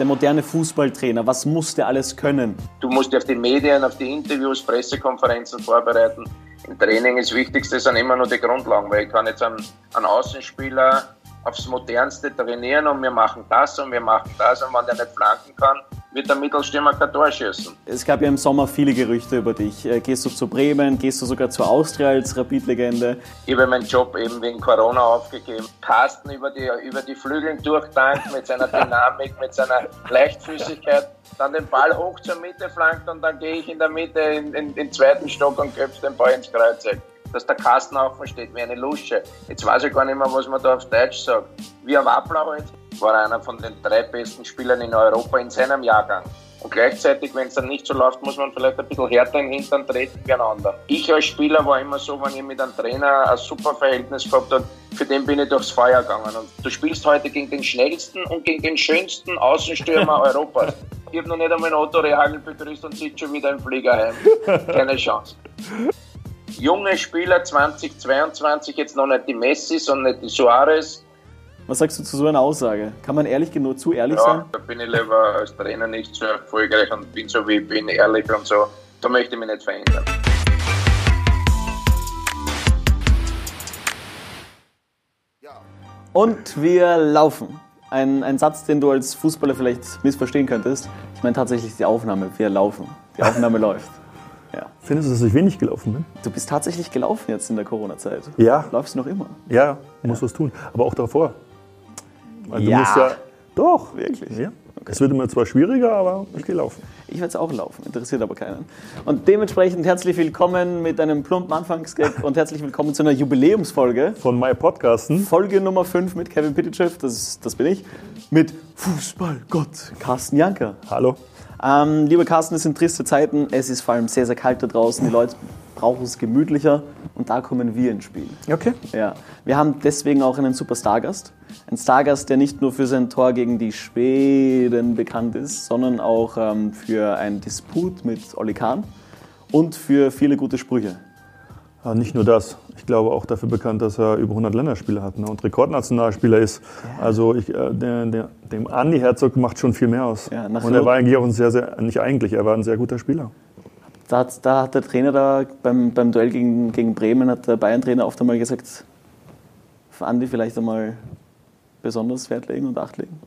der moderne Fußballtrainer, was muss der alles können? Du musst dich auf die Medien, auf die Interviews, Pressekonferenzen vorbereiten. Im Training ist das Wichtigste sind immer nur die Grundlagen, weil ich kann jetzt einen, einen Außenspieler aufs Modernste trainieren und wir machen das und wir machen das und wenn der nicht flanken kann, wird der Mittelstürmer kein Tor schießen. Es gab ja im Sommer viele Gerüchte über dich. Äh, gehst du zu Bremen, gehst du sogar zu Austria als Rapid-Legende? Ich habe meinen Job eben wegen Corona aufgegeben. Carsten über die, über die Flügeln durchtankt mit seiner Dynamik, mit seiner Leichtfüßigkeit, dann den Ball hoch zur Mitte flankt und dann gehe ich in der Mitte in, in, in den zweiten Stock und köpfe den Ball ins Kreuzeck dass der Kasten aufsteht wie eine Lusche. Jetzt weiß ich gar nicht mehr, was man da auf Deutsch sagt. Wie ein Wappler halt, war einer von den drei besten Spielern in Europa in seinem Jahrgang. Und gleichzeitig, wenn es dann nicht so läuft, muss man vielleicht ein bisschen härter im Hintern treten wie ein anderer. Ich als Spieler war immer so, wenn ich mit einem Trainer ein super Verhältnis gehabt habe, für den bin ich durchs Feuer gegangen. Und du spielst heute gegen den schnellsten und gegen den schönsten Außenstürmer Europas. Ich habe noch nicht einmal ein Otto Rehagel begrüßt und sitze schon wieder im Flieger heim. Keine Chance junge Spieler 2022, jetzt noch nicht die Messi, sondern nicht die Suarez. Was sagst du zu so einer Aussage? Kann man ehrlich genug zu ehrlich ja, sein? Da bin ich lieber als Trainer nicht so erfolgreich und bin so wie ich bin, ehrlich und so. Da möchte ich mich nicht verändern. Und wir laufen. Ein, ein Satz, den du als Fußballer vielleicht missverstehen könntest. Ich meine tatsächlich die Aufnahme. Wir laufen. Die Aufnahme läuft. Ja. Findest du, dass ich wenig gelaufen bin? Du bist tatsächlich gelaufen jetzt in der Corona-Zeit. Ja. Läufst du noch immer? Ja, muss ja. was tun. Aber auch davor. Weil ja. musst ja. Doch. Wirklich? Ja. Okay. Es wird immer zwar schwieriger, aber ich gehe laufen. Ich werde es auch laufen, interessiert aber keinen. Und dementsprechend herzlich willkommen mit einem plumpen Anfangsgag und herzlich willkommen zu einer Jubiläumsfolge. Von My Podcasten. Folge Nummer 5 mit Kevin Pitychev, das, das bin ich. Mit Fußballgott Carsten Janker. Hallo. Ähm, lieber Carsten, es sind triste Zeiten. Es ist vor allem sehr, sehr kalt da draußen. Die Leute brauchen es gemütlicher. Und da kommen wir ins Spiel. Okay. Ja. Wir haben deswegen auch einen super Stargast. Ein Stargast, der nicht nur für sein Tor gegen die Schweden bekannt ist, sondern auch ähm, für einen Disput mit Oli Kahn und für viele gute Sprüche. Ja, nicht nur das. Ich glaube auch dafür bekannt, dass er über 100 Länderspiele hat ne? und Rekordnationalspieler ist. Ja. Also ich, äh, der, der, dem Andi Herzog macht schon viel mehr aus. Ja, und er war eigentlich auch ein sehr, sehr, nicht eigentlich, er war ein sehr guter Spieler. Da hat, da hat der Trainer da beim, beim Duell gegen, gegen Bremen, hat der Bayern-Trainer oft einmal gesagt, für Andi vielleicht einmal besonders Wert legen und Acht legen.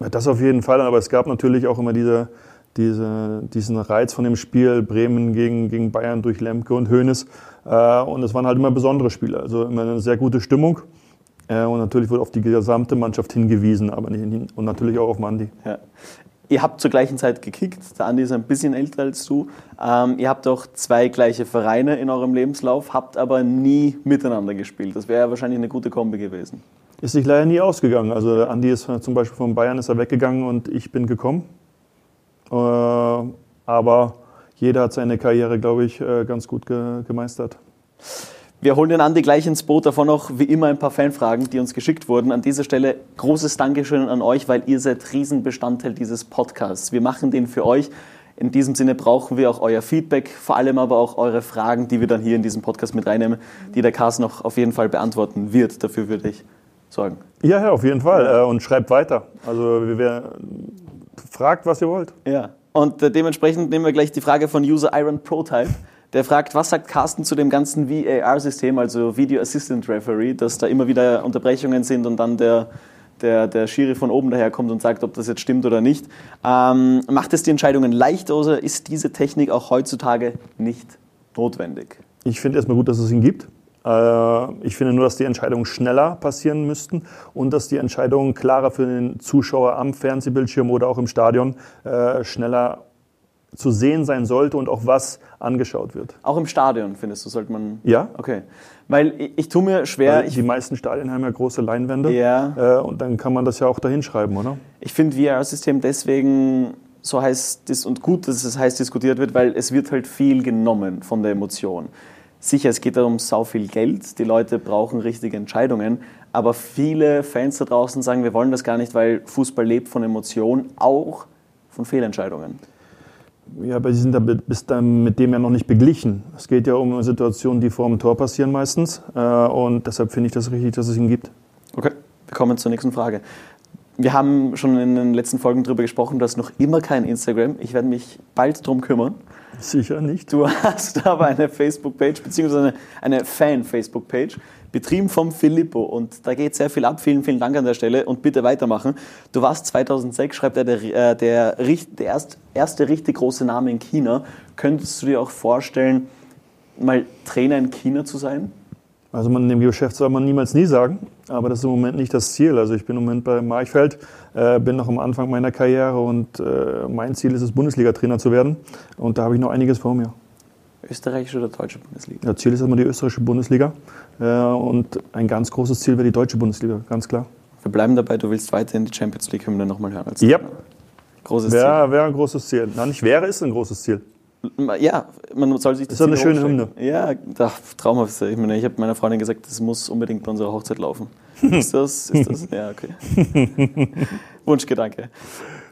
Ja, das auf jeden Fall, aber es gab natürlich auch immer diese, diese, diesen Reiz von dem Spiel Bremen gegen, gegen Bayern durch Lemke und Hoeneß. Äh, und es waren halt immer besondere Spiele, also immer eine sehr gute Stimmung. Äh, und natürlich wurde auf die gesamte Mannschaft hingewiesen, aber nicht und natürlich auch auf Mandi. Ja. Ihr habt zur gleichen Zeit gekickt. Der Andi ist ein bisschen älter als du. Ähm, ihr habt auch zwei gleiche Vereine in eurem Lebenslauf, habt aber nie miteinander gespielt. Das wäre ja wahrscheinlich eine gute Kombi gewesen. Ist sich leider nie ausgegangen. Also der Andi ist zum Beispiel von Bayern ist er weggegangen und ich bin gekommen. Äh, aber jeder hat seine Karriere, glaube ich, äh, ganz gut gemeistert. Wir holen den Andi gleich ins Boot. Davon noch wie immer ein paar Fanfragen, die uns geschickt wurden. An dieser Stelle großes Dankeschön an euch, weil ihr seid Riesenbestandteil dieses Podcasts. Wir machen den für euch. In diesem Sinne brauchen wir auch euer Feedback, vor allem aber auch eure Fragen, die wir dann hier in diesen Podcast mit reinnehmen, die der Cast noch auf jeden Fall beantworten wird. Dafür würde ich sorgen. Ja, ja, auf jeden Fall. Äh, und schreibt weiter. Also wir, fragt, was ihr wollt. Ja. Und äh, dementsprechend nehmen wir gleich die Frage von User Iron Protype. Der fragt, was sagt Carsten zu dem ganzen VAR-System, also Video Assistant Referee, dass da immer wieder Unterbrechungen sind und dann der, der, der Schiri von oben daherkommt und sagt, ob das jetzt stimmt oder nicht. Ähm, macht es die Entscheidungen leicht oder ist diese Technik auch heutzutage nicht notwendig? Ich finde erstmal gut, dass es ihn gibt. Äh, ich finde nur, dass die Entscheidungen schneller passieren müssten und dass die Entscheidungen klarer für den Zuschauer am Fernsehbildschirm oder auch im Stadion äh, schneller zu sehen sein sollte und auch was angeschaut wird. Auch im Stadion, findest du, sollte man. Ja. Okay. Weil ich, ich tue mir schwer. Weil die meisten Stadien haben ja große Leinwände. Ja. Äh, und dann kann man das ja auch dahin schreiben, oder? Ich finde VR-System deswegen so heiß und gut, dass es heiß diskutiert wird, weil es wird halt viel genommen von der Emotion. Sicher, es geht darum sau viel Geld, die Leute brauchen richtige Entscheidungen, aber viele Fans da draußen sagen, wir wollen das gar nicht, weil Fußball lebt von Emotionen, auch von Fehlentscheidungen. Ja, aber sie sind da bis dann mit dem ja noch nicht beglichen. Es geht ja um Situationen, die vor dem Tor passieren meistens. Äh, und deshalb finde ich das richtig, dass es ihn gibt. Okay, wir kommen zur nächsten Frage. wir haben schon in den letzten Folgen darüber gesprochen, du hast noch immer kein Instagram. Ich werde mich bald darum kümmern. Sicher nicht. Du hast aber eine Facebook-Page, beziehungsweise eine, Fan-Facebook-Page, betrieben vom Filippo. Und da geht sehr viel ab. Vielen, vielen Dank an der Stelle und bitte weitermachen. Du warst 2006, schreibt er, der, äh, der, der erst, erste richtig große Name in China. Könntest du dir auch vorstellen, mal Trainer in China zu sein? Also man, dem Geschäft soll man niemals nie sagen, aber das ist im Moment nicht das Ziel. Also ich bin im Moment bei Marchfeld, äh, bin noch am Anfang meiner Karriere und äh, mein Ziel ist es, Bundesliga-Trainer zu werden. Und da habe ich noch einiges vor mir. Österreichische oder deutsche Bundesliga? Das Ziel ist immer die österreichische Bundesliga äh, und ein ganz großes Ziel wäre die deutsche Bundesliga, ganz klar. Wir bleiben dabei, du willst weiterhin die Champions League-Hymne nochmal hören. Als ja. Großes wäre, Ziel. Wäre ein großes Ziel. Nein, nicht wäre, ist ein großes Ziel. Ja, man soll sich das. Das ist eine schöne Hymne. Ja, ach, traumhaft. Ich, meine, ich habe meiner Freundin gesagt, das muss unbedingt bei unserer Hochzeit laufen. Ist das? Ist das? Ja, okay. Wunschgedanke.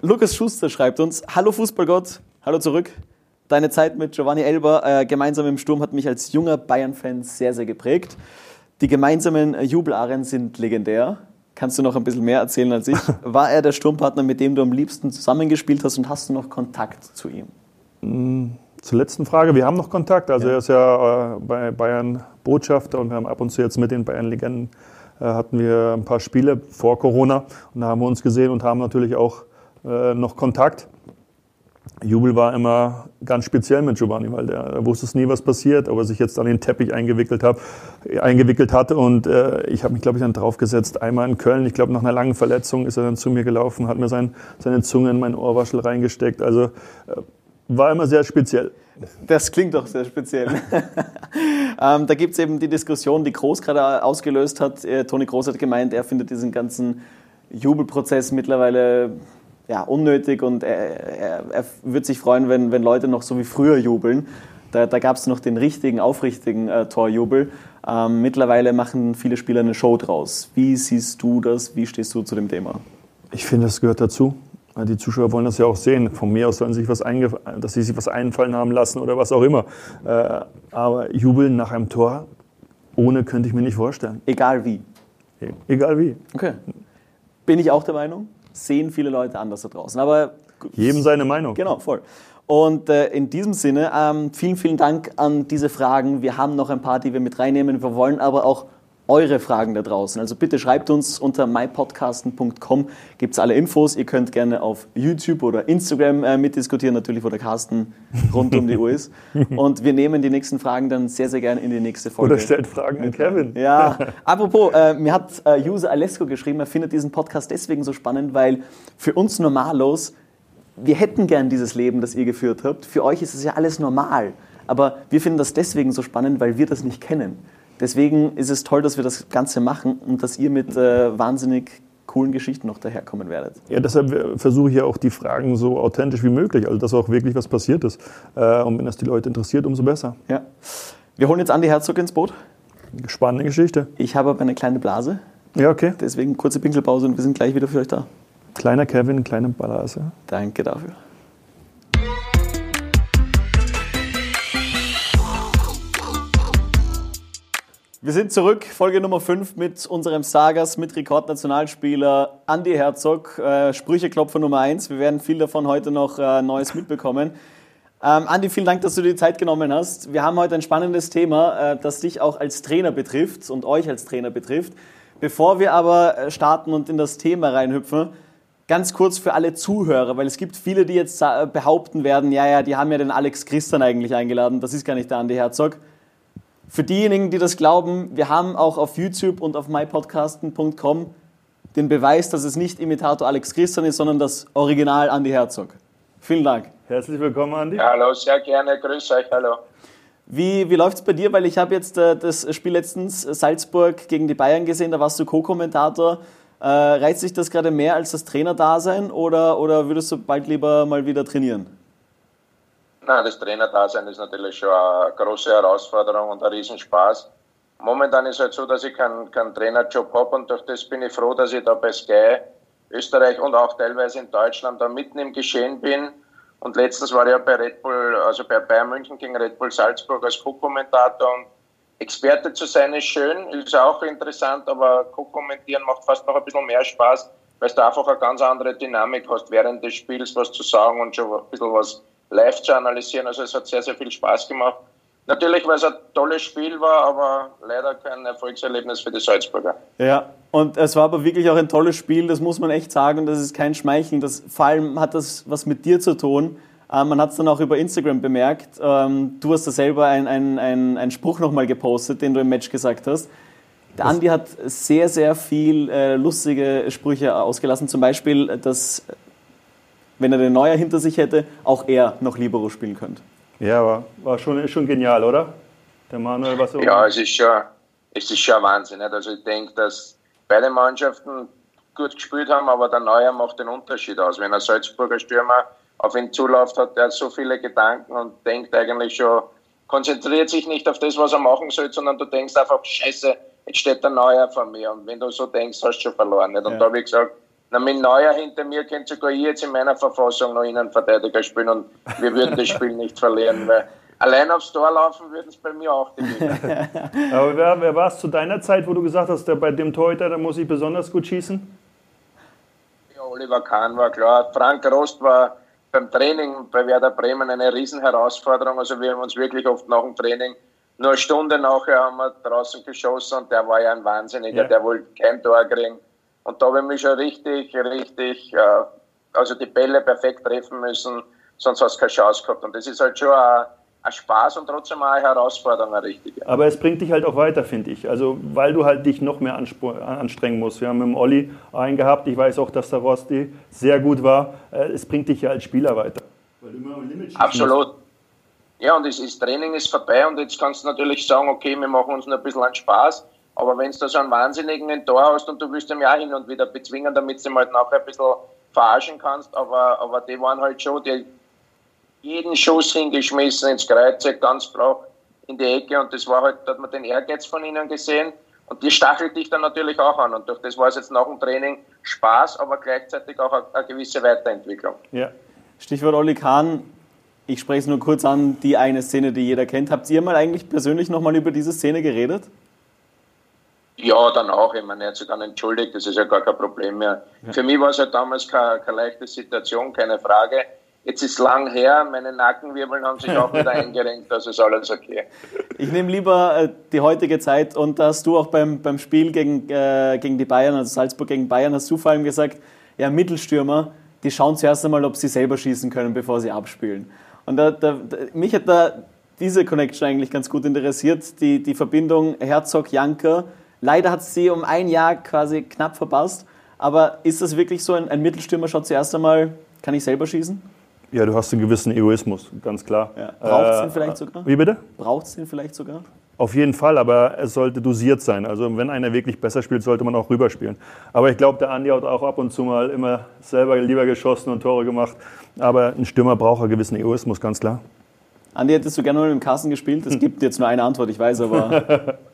Lukas Schuster schreibt uns: Hallo Fußballgott, hallo zurück. Deine Zeit mit Giovanni Elber äh, gemeinsam im Sturm hat mich als junger Bayern-Fan sehr, sehr geprägt. Die gemeinsamen äh, Jubelaren sind legendär. Kannst du noch ein bisschen mehr erzählen als ich? War er der Sturmpartner, mit dem du am liebsten zusammengespielt hast und hast du noch Kontakt zu ihm? Zur letzten Frage, wir haben noch Kontakt. Also ja. er ist ja äh, bei Bayern Botschafter und wir haben ab und zu jetzt mit den Bayern-Legenden äh, hatten wir ein paar Spiele vor Corona und da haben wir uns gesehen und haben natürlich auch äh, noch Kontakt. Jubel war immer ganz speziell mit Giovanni, weil der, der wusste es nie, was passiert, ob er sich jetzt an den Teppich eingewickelt, hat, eingewickelt hatte. Und äh, ich habe mich, glaube ich, dann draufgesetzt. Einmal in Köln, ich glaube, nach einer langen Verletzung ist er dann zu mir gelaufen, hat mir sein, seine Zunge in mein Ohrwaschel reingesteckt. Also äh, war immer sehr speziell. Das klingt doch sehr speziell. ähm, da gibt es eben die Diskussion, die Groß gerade ausgelöst hat. Äh, Toni Groß hat gemeint, er findet diesen ganzen Jubelprozess mittlerweile ja, unnötig und er, er, er würde sich freuen, wenn, wenn Leute noch so wie früher jubeln. Da, da gab es noch den richtigen, aufrichtigen äh, Torjubel. Ähm, mittlerweile machen viele Spieler eine Show draus. Wie siehst du das? Wie stehst du zu dem Thema? Ich finde, das gehört dazu. Die Zuschauer wollen das ja auch sehen. Von mir aus sollen sie sich was dass sie sich was einfallen haben lassen oder was auch immer. Äh, aber jubeln nach einem Tor, ohne könnte ich mir nicht vorstellen. Egal wie. E-, egal wie. Okay. Bin ich auch der Meinung. Sehen viele Leute anders da draußen. Aber jedem seine Meinung. Genau, voll. Und äh, in diesem Sinne, ähm, vielen, vielen Dank an diese Fragen. Wir haben noch ein paar, die wir mit reinnehmen. Wir wollen aber auch eure Fragen da draußen. Also bitte schreibt uns unter mypodcasten.com, gibt es alle Infos. Ihr könnt gerne auf YouTube oder Instagram äh, mitdiskutieren, natürlich, wo der Carsten rund um die Uhr ist. Und wir nehmen die nächsten Fragen dann sehr, sehr gerne in die nächste Folge. Oder stellt Fragen an Kevin. Ja, apropos, äh, mir hat äh, User Alesco geschrieben, er findet diesen Podcast deswegen so spannend, weil für uns Normalos, wir hätten gern dieses Leben, das ihr geführt habt. Für euch ist es ja alles normal. Aber wir finden das deswegen so spannend, weil wir das nicht kennen. Deswegen ist es toll, dass wir das Ganze machen und dass ihr mit äh, wahnsinnig coolen Geschichten noch daherkommen werdet. Ja, deshalb äh, versuche ich ja auch die Fragen so authentisch wie möglich, also dass auch wirklich was passiert ist. Äh, und wenn das die Leute interessiert, umso besser. Ja. Wir holen jetzt Andi Herzog ins Boot. Spannende Geschichte. Ich habe aber eine kleine Blase. Ja, okay. Deswegen kurze Pinkelpause und wir sind gleich wieder für euch da. Kleiner Kevin, kleine Blase. Danke dafür. Wir sind zurück, Folge Nummer 5 mit unserem Sagas, mit Rekordnationalspieler Andy Herzog, äh, Sprücheklopfer Nummer 1. Wir werden viel davon heute noch äh, Neues mitbekommen. Ähm, Andi, vielen Dank, dass du dir die Zeit genommen hast. Wir haben heute ein spannendes Thema, äh, das dich auch als Trainer betrifft und euch als Trainer betrifft. Bevor wir aber äh, starten und in das Thema reinhüpfen, ganz kurz für alle Zuhörer, weil es gibt viele, die jetzt äh, behaupten werden, ja, ja, die haben ja den Alex Christian eigentlich eingeladen, das ist gar nicht der Andi Herzog. Für diejenigen, die das glauben, wir haben auch auf YouTube und auf mypodcasten.com den Beweis, dass es nicht Imitator Alex Christian ist, sondern das Original Andy Herzog. Vielen Dank. Herzlich willkommen, Andi. Ja, hallo, sehr gerne. Grüß euch, hallo. Wie, wie läuft es bei dir? Weil ich habe jetzt äh, das Spiel letztens äh, Salzburg gegen die Bayern gesehen, da warst du Co-Kommentator. Äh, reizt sich das gerade mehr als das Trainerdasein oder, oder würdest du bald lieber mal wieder trainieren? Nein, das Trainerdasein ist natürlich schon eine große Herausforderung und ein Riesenspaß. Momentan ist halt so, dass ich keinen, keinen Trainerjob habe und durch das bin ich froh, dass ich da bei Sky Österreich und auch teilweise in Deutschland da mitten im Geschehen bin. Und letztens war ich ja bei Red Bull, also bei Bayern München gegen Red Bull Salzburg als Co-Kommentator und Experte zu sein ist schön, ist auch interessant, aber Co-kommentieren macht fast noch ein bisschen mehr Spaß, weil du einfach eine ganz andere Dynamik hast, während des Spiels was zu sagen und schon ein bisschen was live zu analysieren. Also es hat sehr, sehr viel Spaß gemacht. Natürlich, weil es ein tolles Spiel war, aber leider kein Erfolgserlebnis für die Salzburger. Ja, und es war aber wirklich auch ein tolles Spiel, das muss man echt sagen. Das ist kein Schmeicheln. Das, vor allem hat das was mit dir zu tun. Ähm, man hat es dann auch über Instagram bemerkt. Ähm, du hast da selber einen ein, ein Spruch nochmal gepostet, den du im Match gesagt hast. Der Andi hat sehr, sehr viel äh, lustige Sprüche ausgelassen. Zum Beispiel, dass, wenn er den Neuer hinter sich hätte, auch er noch Libero spielen könnte. Ja, war, war schon, schon genial, oder? Der Manuel, was Ja, es ist schon, es ist schon Wahnsinn. Nicht? Also ich denke, dass beide Mannschaften gut gespielt haben, aber der Neuer macht den Unterschied aus. Wenn ein Salzburger Stürmer auf ihn zuläuft, hat er so viele Gedanken und denkt eigentlich schon, konzentriert sich nicht auf das, was er machen soll, sondern du denkst einfach, scheiße, jetzt steht der Neuer vor mir. Und wenn du so denkst, hast du schon verloren. Nicht? Und ja. da habe ich gesagt, na, mit Neuer hinter mir könnt sogar ich jetzt in meiner Verfassung noch Innenverteidiger spielen und wir würden das Spiel nicht verlieren, weil allein aufs Tor laufen würden es bei mir auch die Aber wer, wer war es zu deiner Zeit, wo du gesagt hast, der, bei dem Torhüter, da muss ich besonders gut schießen? Ja, Oliver Kahn war klar. Frank Rost war beim Training bei Werder Bremen eine Riesenherausforderung. Also wir haben uns wirklich oft nach dem Training nur eine Stunde nachher haben wir draußen geschossen und der war ja ein Wahnsinniger, ja. der wollte kein Tor kriegen. Und da habe ich mich schon richtig, richtig, äh, also die Bälle perfekt treffen müssen, sonst hast du keine Chance gehabt. Und das ist halt schon ein, ein Spaß und trotzdem auch eine Herausforderung, eine richtige. Aber es bringt dich halt auch weiter, finde ich. Also, weil du halt dich noch mehr anstrengen musst. Wir haben mit dem Olli einen gehabt. Ich weiß auch, dass der Rosti sehr gut war. Äh, es bringt dich ja als Spieler weiter. Weil du immer am Limit Absolut. Musst. Ja, und das, das Training ist vorbei und jetzt kannst du natürlich sagen, okay, wir machen uns noch ein bisschen einen Spaß. Aber wenn du so einen wahnsinnigen Tor hast und du willst ihm ja hin und wieder bezwingen, damit du ihn halt nachher ein bisschen verarschen kannst, aber, aber die waren halt schon, die jeden Schuss hingeschmissen ins Kreuzeck, ganz brach in die Ecke und das war halt, da hat man den Ehrgeiz von ihnen gesehen und die stachelt dich dann natürlich auch an und durch das war es jetzt nach dem Training Spaß, aber gleichzeitig auch eine, eine gewisse Weiterentwicklung. Ja. Stichwort Oli Kahn, ich spreche es nur kurz an, die eine Szene, die jeder kennt. Habt ihr mal eigentlich persönlich nochmal über diese Szene geredet? Ja, dann auch. Ich meine, er hat sich dann entschuldigt, das ist ja gar kein Problem mehr. Ja. Für mich war es ja damals keine, keine leichte Situation, keine Frage. Jetzt ist es lang her, meine Nackenwirbeln haben sich auch wieder eingerenkt, das ist alles okay. Ich nehme lieber äh, die heutige Zeit und da hast du auch beim, beim Spiel gegen, äh, gegen die Bayern, also Salzburg gegen Bayern, hast du vor allem gesagt, ja, Mittelstürmer, die schauen zuerst einmal, ob sie selber schießen können, bevor sie abspielen. Und da, da, mich hat da diese Connection eigentlich ganz gut interessiert, die, die Verbindung Herzog-Janker. Leider hat sie um ein Jahr quasi knapp verpasst. Aber ist das wirklich so, ein, ein Mittelstürmer schaut zuerst einmal, kann ich selber schießen? Ja, du hast einen gewissen Egoismus, ganz klar. Ja. Braucht es äh, den vielleicht sogar? Wie bitte? Braucht es den vielleicht sogar? Auf jeden Fall, aber es sollte dosiert sein. Also wenn einer wirklich besser spielt, sollte man auch rüberspielen. Aber ich glaube, der Andi hat auch ab und zu mal immer selber lieber geschossen und Tore gemacht. Aber ein Stürmer braucht einen gewissen Egoismus, ganz klar. Andi, hättest du gerne mal mit dem Carsten gespielt? Es gibt jetzt nur eine Antwort, ich weiß, aber...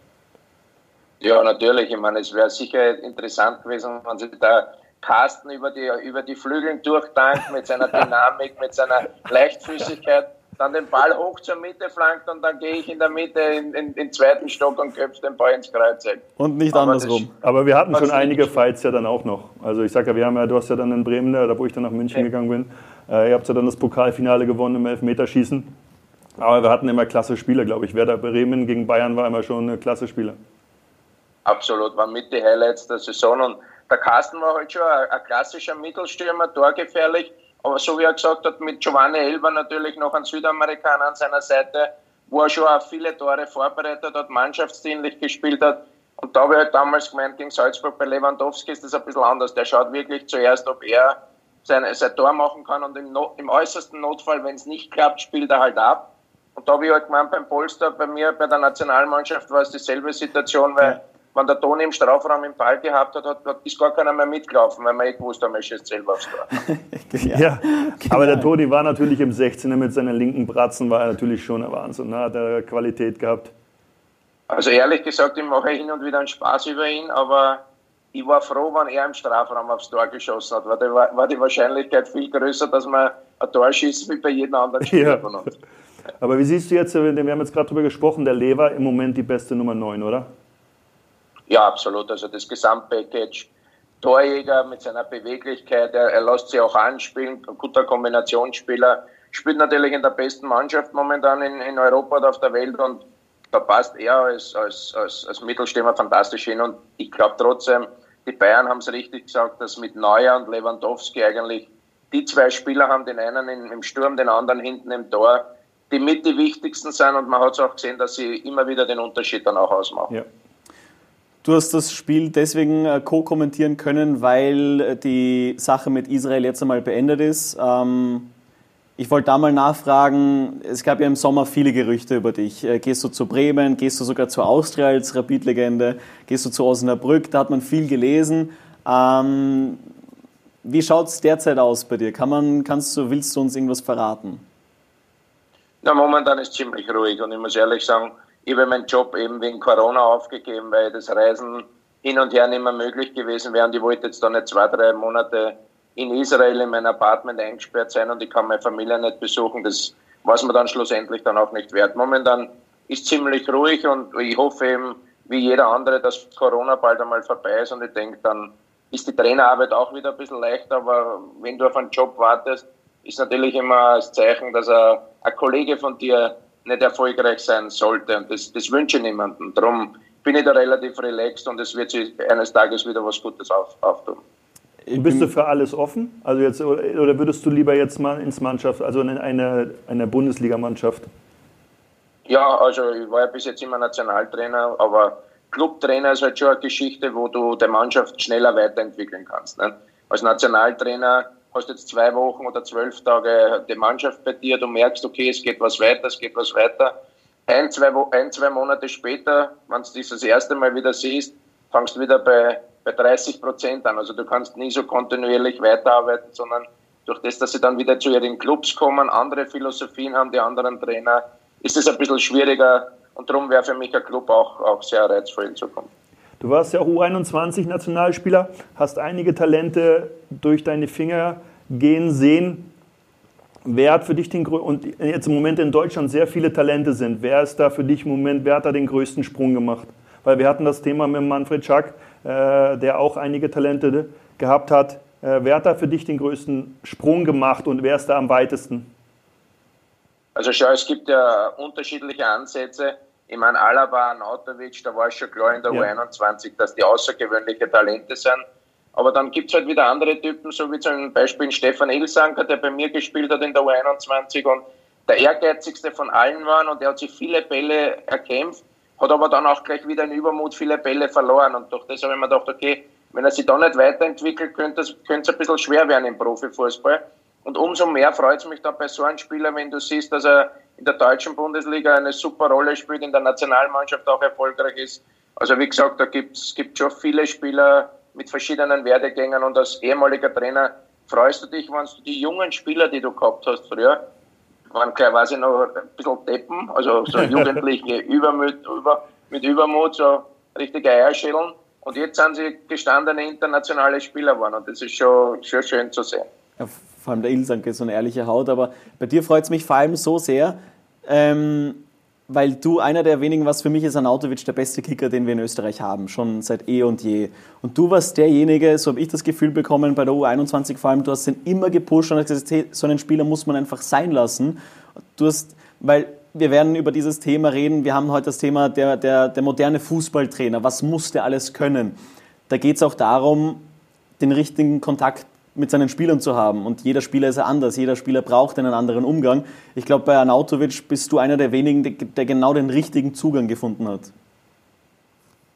ja, natürlich. Ich meine, es wäre sicher interessant gewesen, wenn sich da Carsten über die, über die Flügeln durchtankt mit seiner Dynamik, mit seiner Leichtfüßigkeit dann den Ball hoch zur Mitte flankt und dann gehe ich in der Mitte in, in, in zweiten Stock und köpfe den Ball ins Kreuzeck. Und nicht aber andersrum. Das, aber wir hatten schon einige Fights ja dann auch noch. Also ich sage ja, wir haben ja, du hast ja dann in Bremen, da wo ich dann nach München ja. gegangen bin, äh, ihr habt ja dann das Pokalfinale gewonnen im Elfmeterschießen. Aber wir hatten immer klasse Spieler, glaube ich. Werder Bremen gegen Bayern war immer schon eine klasse Spieler. Absolut, war mit die Highlights der Saison und der Carsten war halt schon ein, ein klassischer Mittelstürmer, torgefährlich aber so wie er gesagt hat, mit Giovanni Elber natürlich noch ein Südamerikaner an seiner Seite, wo er schon auch viele Tore vorbereitet hat, mannschaftsdienlich gespilt hat. Und da habe ich halt damals gemeint, gegen Salzburg bei Lewandowski ist das ein bisschen anders. Der schaut wirklich zuerst, ob er sein, sein Tor machen kann und im, no im äußersten Notfall, wenn es nicht klappt, spielt er halt ab. Und da habe ich halt gemeint, beim Polster, bei mir, bei der Nationalmannschaft war es dieselbe Situation, weil wenn der Toni im Strafraum den Ball gehabt hat, hat, ist gar keiner mehr mitgelaufen, weil man eh gewusst haben, er schießt selber aufs Tor. ja, ja, aber der Toni war natürlich im 16er mit seinen linken Bratzen, war er natürlich schon ein Wahnsinn, ne? hat er Qualität gehabt. Also ehrlich gesagt, ich mache hin und wieder einen Spaß über ihn, aber ich war froh, wenn er im Strafraum aufs Tor geschossen hat, weil war, war die Wahrscheinlichkeit viel größer, dass man ein Tor schießt wie bei jedem anderen Spieler ja. von uns. Aber wie siehst du jetzt, wir haben jetzt gerade darüber gesprochen, der Lever im Moment die beste Nummer 9, oder? Ja, absolut. Also das Gesamtpackage Torjäger mit seiner Beweglichkeit. Er, er lässt sich auch anspielen, guter Kombinationsspieler. Spielt natürlich in der besten Mannschaft momentan in, in Europa und auf der Welt und da passt er als, als, als, als Mittelstürmer fantastisch hin. Und ich glaube trotzdem, die Bayern haben es richtig gesagt, dass mit Neuer und Lewandowski eigentlich die zwei Spieler haben, den einen im Sturm, den anderen hinten im Tor, die mit die wichtigsten sind und man hat es auch gesehen, dass sie immer wieder den Unterschied dann auch ausmachen. Ja. Du hast das Spiel deswegen äh, co-kommentieren können, weil äh, die Sache mit Israel jetzt einmal beendet ist. Ähm, ich wollte da mal nachfragen, es gab ja im Sommer viele Gerüchte über dich. Äh, gehst du zu Bremen, gehst du sogar zu Austria als Rapid-Legende, gehst du zu Osnabrück, da hat man viel gelesen. Ähm, wie schaut es derzeit aus bei dir? Kann man, kannst du, willst du uns irgendwas verraten? Na, momentan ist ziemlich ruhig und ich muss ehrlich sagen, ich habe meinen Job eben wegen Corona aufgegeben, weil das Reisen hin und her nicht mehr möglich gewesen wäre und ich wollte jetzt da nicht zwei, drei Monate in Israel in mein Apartment eingesperrt sein und ich kann meine Familie nicht besuchen. Das war mir dann schlussendlich dann auch nicht wert. Momentan ist ziemlich ruhig und ich hoffe eben, wie jeder andere, dass Corona bald einmal vorbei ist und ich denke, dann ist die Trainerarbeit auch wieder ein bisschen leichter, aber wenn du auf einen Job wartest, ist natürlich immer das Zeichen, dass ein, ein Kollege von dir nicht erfolgreich sein sollte und das, das wünsche ich niemandem. Darum bin ich da relativ relaxed und es wird sich eines Tages wieder was Gutes auf, auftun. Und bist du für alles offen? Also jetzt, oder würdest du lieber jetzt mal ins Mannschaft, also in eine, eine Bundesligamannschaft? Ja, also ich war ja bis jetzt immer Nationaltrainer, aber Clubtrainer ist halt schon eine Geschichte, wo du der Mannschaft schneller weiterentwickeln kannst. Ne? Als Nationaltrainer hast jetzt zwei Wochen oder zwölf Tage die Mannschaft bei dir, du merkst, okay, es geht was weiter, es geht was weiter. Ein, zwei, ein, zwei Monate später, wenn du dich das erste Mal wieder siehst, fangst du wieder bei bei 30 Prozent an. Also du kannst nie so kontinuierlich weiterarbeiten, sondern durch das, dass sie dann wieder zu ihren Clubs kommen, andere Philosophien haben, die anderen Trainer, ist es ein bisschen schwieriger und darum wäre für mich ein Club auch, auch sehr reizvoll in Zukunft. Du warst ja U21-Nationalspieler, hast einige Talente durch deine Finger gehen sehen. Wer hat für dich den und jetzt im Moment in Deutschland sehr viele Talente sind, wer ist da für dich im Moment, wer hat da den größten Sprung gemacht? Weil wir hatten das Thema mit Manfred Schack, äh, der auch einige Talente gehabt hat. Äh, wer hat da für dich den größten Sprung gemacht und wer ist da am weitesten? Also schau, es gibt ja unterschiedliche Ansätze. Ich meine, Alaba, Nautovic, da war es schon klar in der ja. U21, dass die außergewöhnliche Talente sind. Aber dann gibt es halt wieder andere Typen, so wie zum Beispiel Stefan Ilsanker, der bei mir gespielt hat in der U21 und der ehrgeizigste von allen war und er hat sich viele Bälle erkämpft hat aber dann auch gleich wieder in Übermut viele Bälle verloren. Und durch das habe ich mir gedacht, okay, wenn er sich da nicht weiterentwickelt, könnte es, könnte es ein bisschen schwer werden im Profifußball. Und umso mehr freut es mich dann bei so einem Spieler, wenn du siehst, dass er in der deutschen Bundesliga eine super Rolle spielt, in der Nationalmannschaft auch erfolgreich ist. Also wie gesagt, da gibt's, gibt schon viele Spieler mit verschiedenen Werdegängen und als ehemaliger Trainer freust du dich, wenn du die jungen Spieler, die du gehabt hast früher, waren ich noch, ein bisschen Deppen, also so jugendliche Übermut, über, mit Übermut, so richtige Eierschädeln. Und jetzt sind sie gestandene internationale Spieler geworden und das ist schon, schon schön zu sehen. Ja, vor allem der Ilsanke so eine ehrliche Haut, aber bei dir freut es mich vor allem so sehr, ähm, weil du einer der wenigen, was für mich ist Anautovic der beste Kicker, den wir in Österreich haben, schon seit eh und je. Und du warst derjenige, so habe ich das Gefühl bekommen, bei der U21 vor allem, du hast den immer gepusht und hast gesagt, hey, so einen Spieler muss man einfach sein lassen. Du hast, weil wir werden über dieses Thema reden, wir haben heute das Thema der, der, der moderne Fußballtrainer, was muss der alles können? Da geht es auch darum, den richtigen Kontakt mit seinen Spielern zu haben. Und jeder Spieler ist anders, jeder Spieler braucht einen anderen Umgang. Ich glaube, bei Arnautovic bist du einer der wenigen, der genau den richtigen Zugang gefunden hat.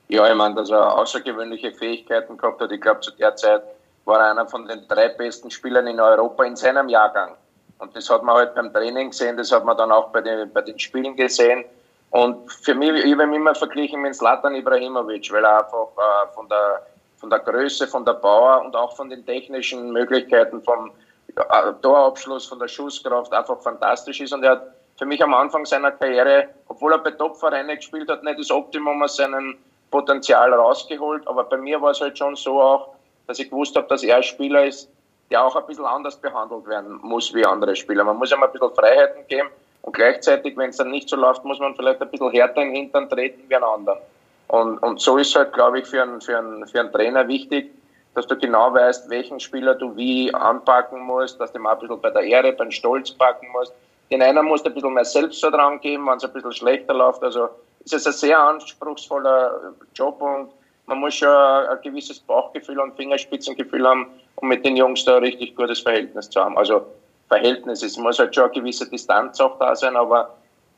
Ja, ich meine, dass er außergewöhnliche Fähigkeiten gehabt hat. Ich glaube, zu der Zeit war er einer von den drei besten Spielern in Europa in seinem Jahrgang. Und das hat man halt beim Training gesehen, das hat man dann auch bei den, bei den Spielen gesehen. Und für mich, ich habe ihn immer verglichen mit Zlatan Ibrahimovic, weil er einfach äh, von der von der Größe, von der Bauer und auch von den technischen Möglichkeiten, vom äh, Torabschluss, von der Schusskraft einfach fantastisch ist. Und er hat für mich am Anfang seiner Karriere, obwohl er bei Top-Vereinen gespielt hat, nicht das Optimum aus seinem Potenzial rausgeholt. Aber bei mir war es halt schon so auch, dass ich gewusst habe, dass er ein Spieler ist, der auch ein bisschen anders behandelt werden muss wie andere Spieler. Man muss ihm ein bisschen Freiheiten geben und gleichzeitig, wenn es dann nicht so läuft, muss man vielleicht ein bisschen härter in den Hintern treten wie ein anderer. Und, und so ist halt, glaube ich, für einen, für, einen, für einen Trainer wichtig, dass du genau weißt, welchen Spieler du wie anpacken musst, dass du ihm ein bisschen bei der Ehre, beim Stolz packen musst. Den einen musst du ein bisschen mehr Selbstvertrauen geben, wenn es ein bisschen schlechter läuft. Also es ist ein sehr anspruchsvoller Job und man muss schon ein gewisses Bauchgefühl und Fingerspitzengefühl haben, um mit den Jungs da ein richtig gutes Verhältnis zu haben. Also Verhältnis, es muss halt schon eine gewisse Distanz auch da sein, aber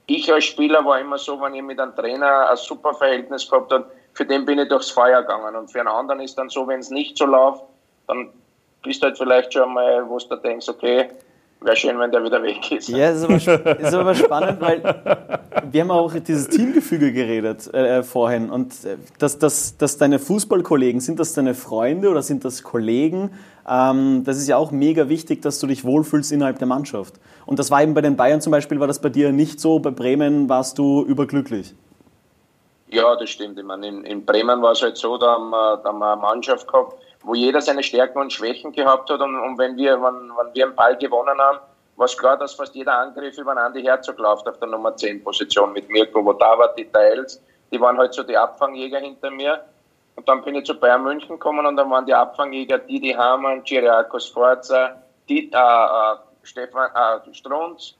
ich als Spieler war immer so, wenn ich mit einem Trainer ein super Verhältnis gehabt habe, für den bin ich durchs Feuer gegangen. Und für einen anderen ist dann so, wenn es nicht so läuft, dann bist du halt vielleicht schon mal, wo du denkst, okay, wäre schön, wenn der wieder weg ist. Ja, ist aber, ist aber spannend, weil wir haben auch dieses Teamgefüge geredet äh, vorhin. Und äh, dass, dass, dass deine Fußballkollegen, sind das deine Freunde oder sind das Kollegen? Ähm, das ist ja auch mega wichtig, dass du dich wohlfühlst innerhalb der Mannschaft. Und das war eben bei den Bayern zum Beispiel, war das bei dir nicht so. Bei Bremen warst du überglücklich. Ja, das stimmt. Ich meine, in, in Bremen war es halt so, da haben, wir, da haben wir eine Mannschaft gehabt, wo jeder seine Stärken und Schwächen gehabt hat. Und, und wenn, wir, wenn, wenn wir einen Ball gewonnen haben, war es klar, dass fast jeder Angriff über einen Andi Herzog läuft auf der Nummer 10 Position mit Mirko Votava, die Teils. Die waren halt so die Abfangjäger hinter mir. Und dann bin ich zu Bayern München gekommen und dann waren die Abfangjäger Didi Hamann, Giriakos Sforza, die, äh, äh, Stefan äh, Strunz,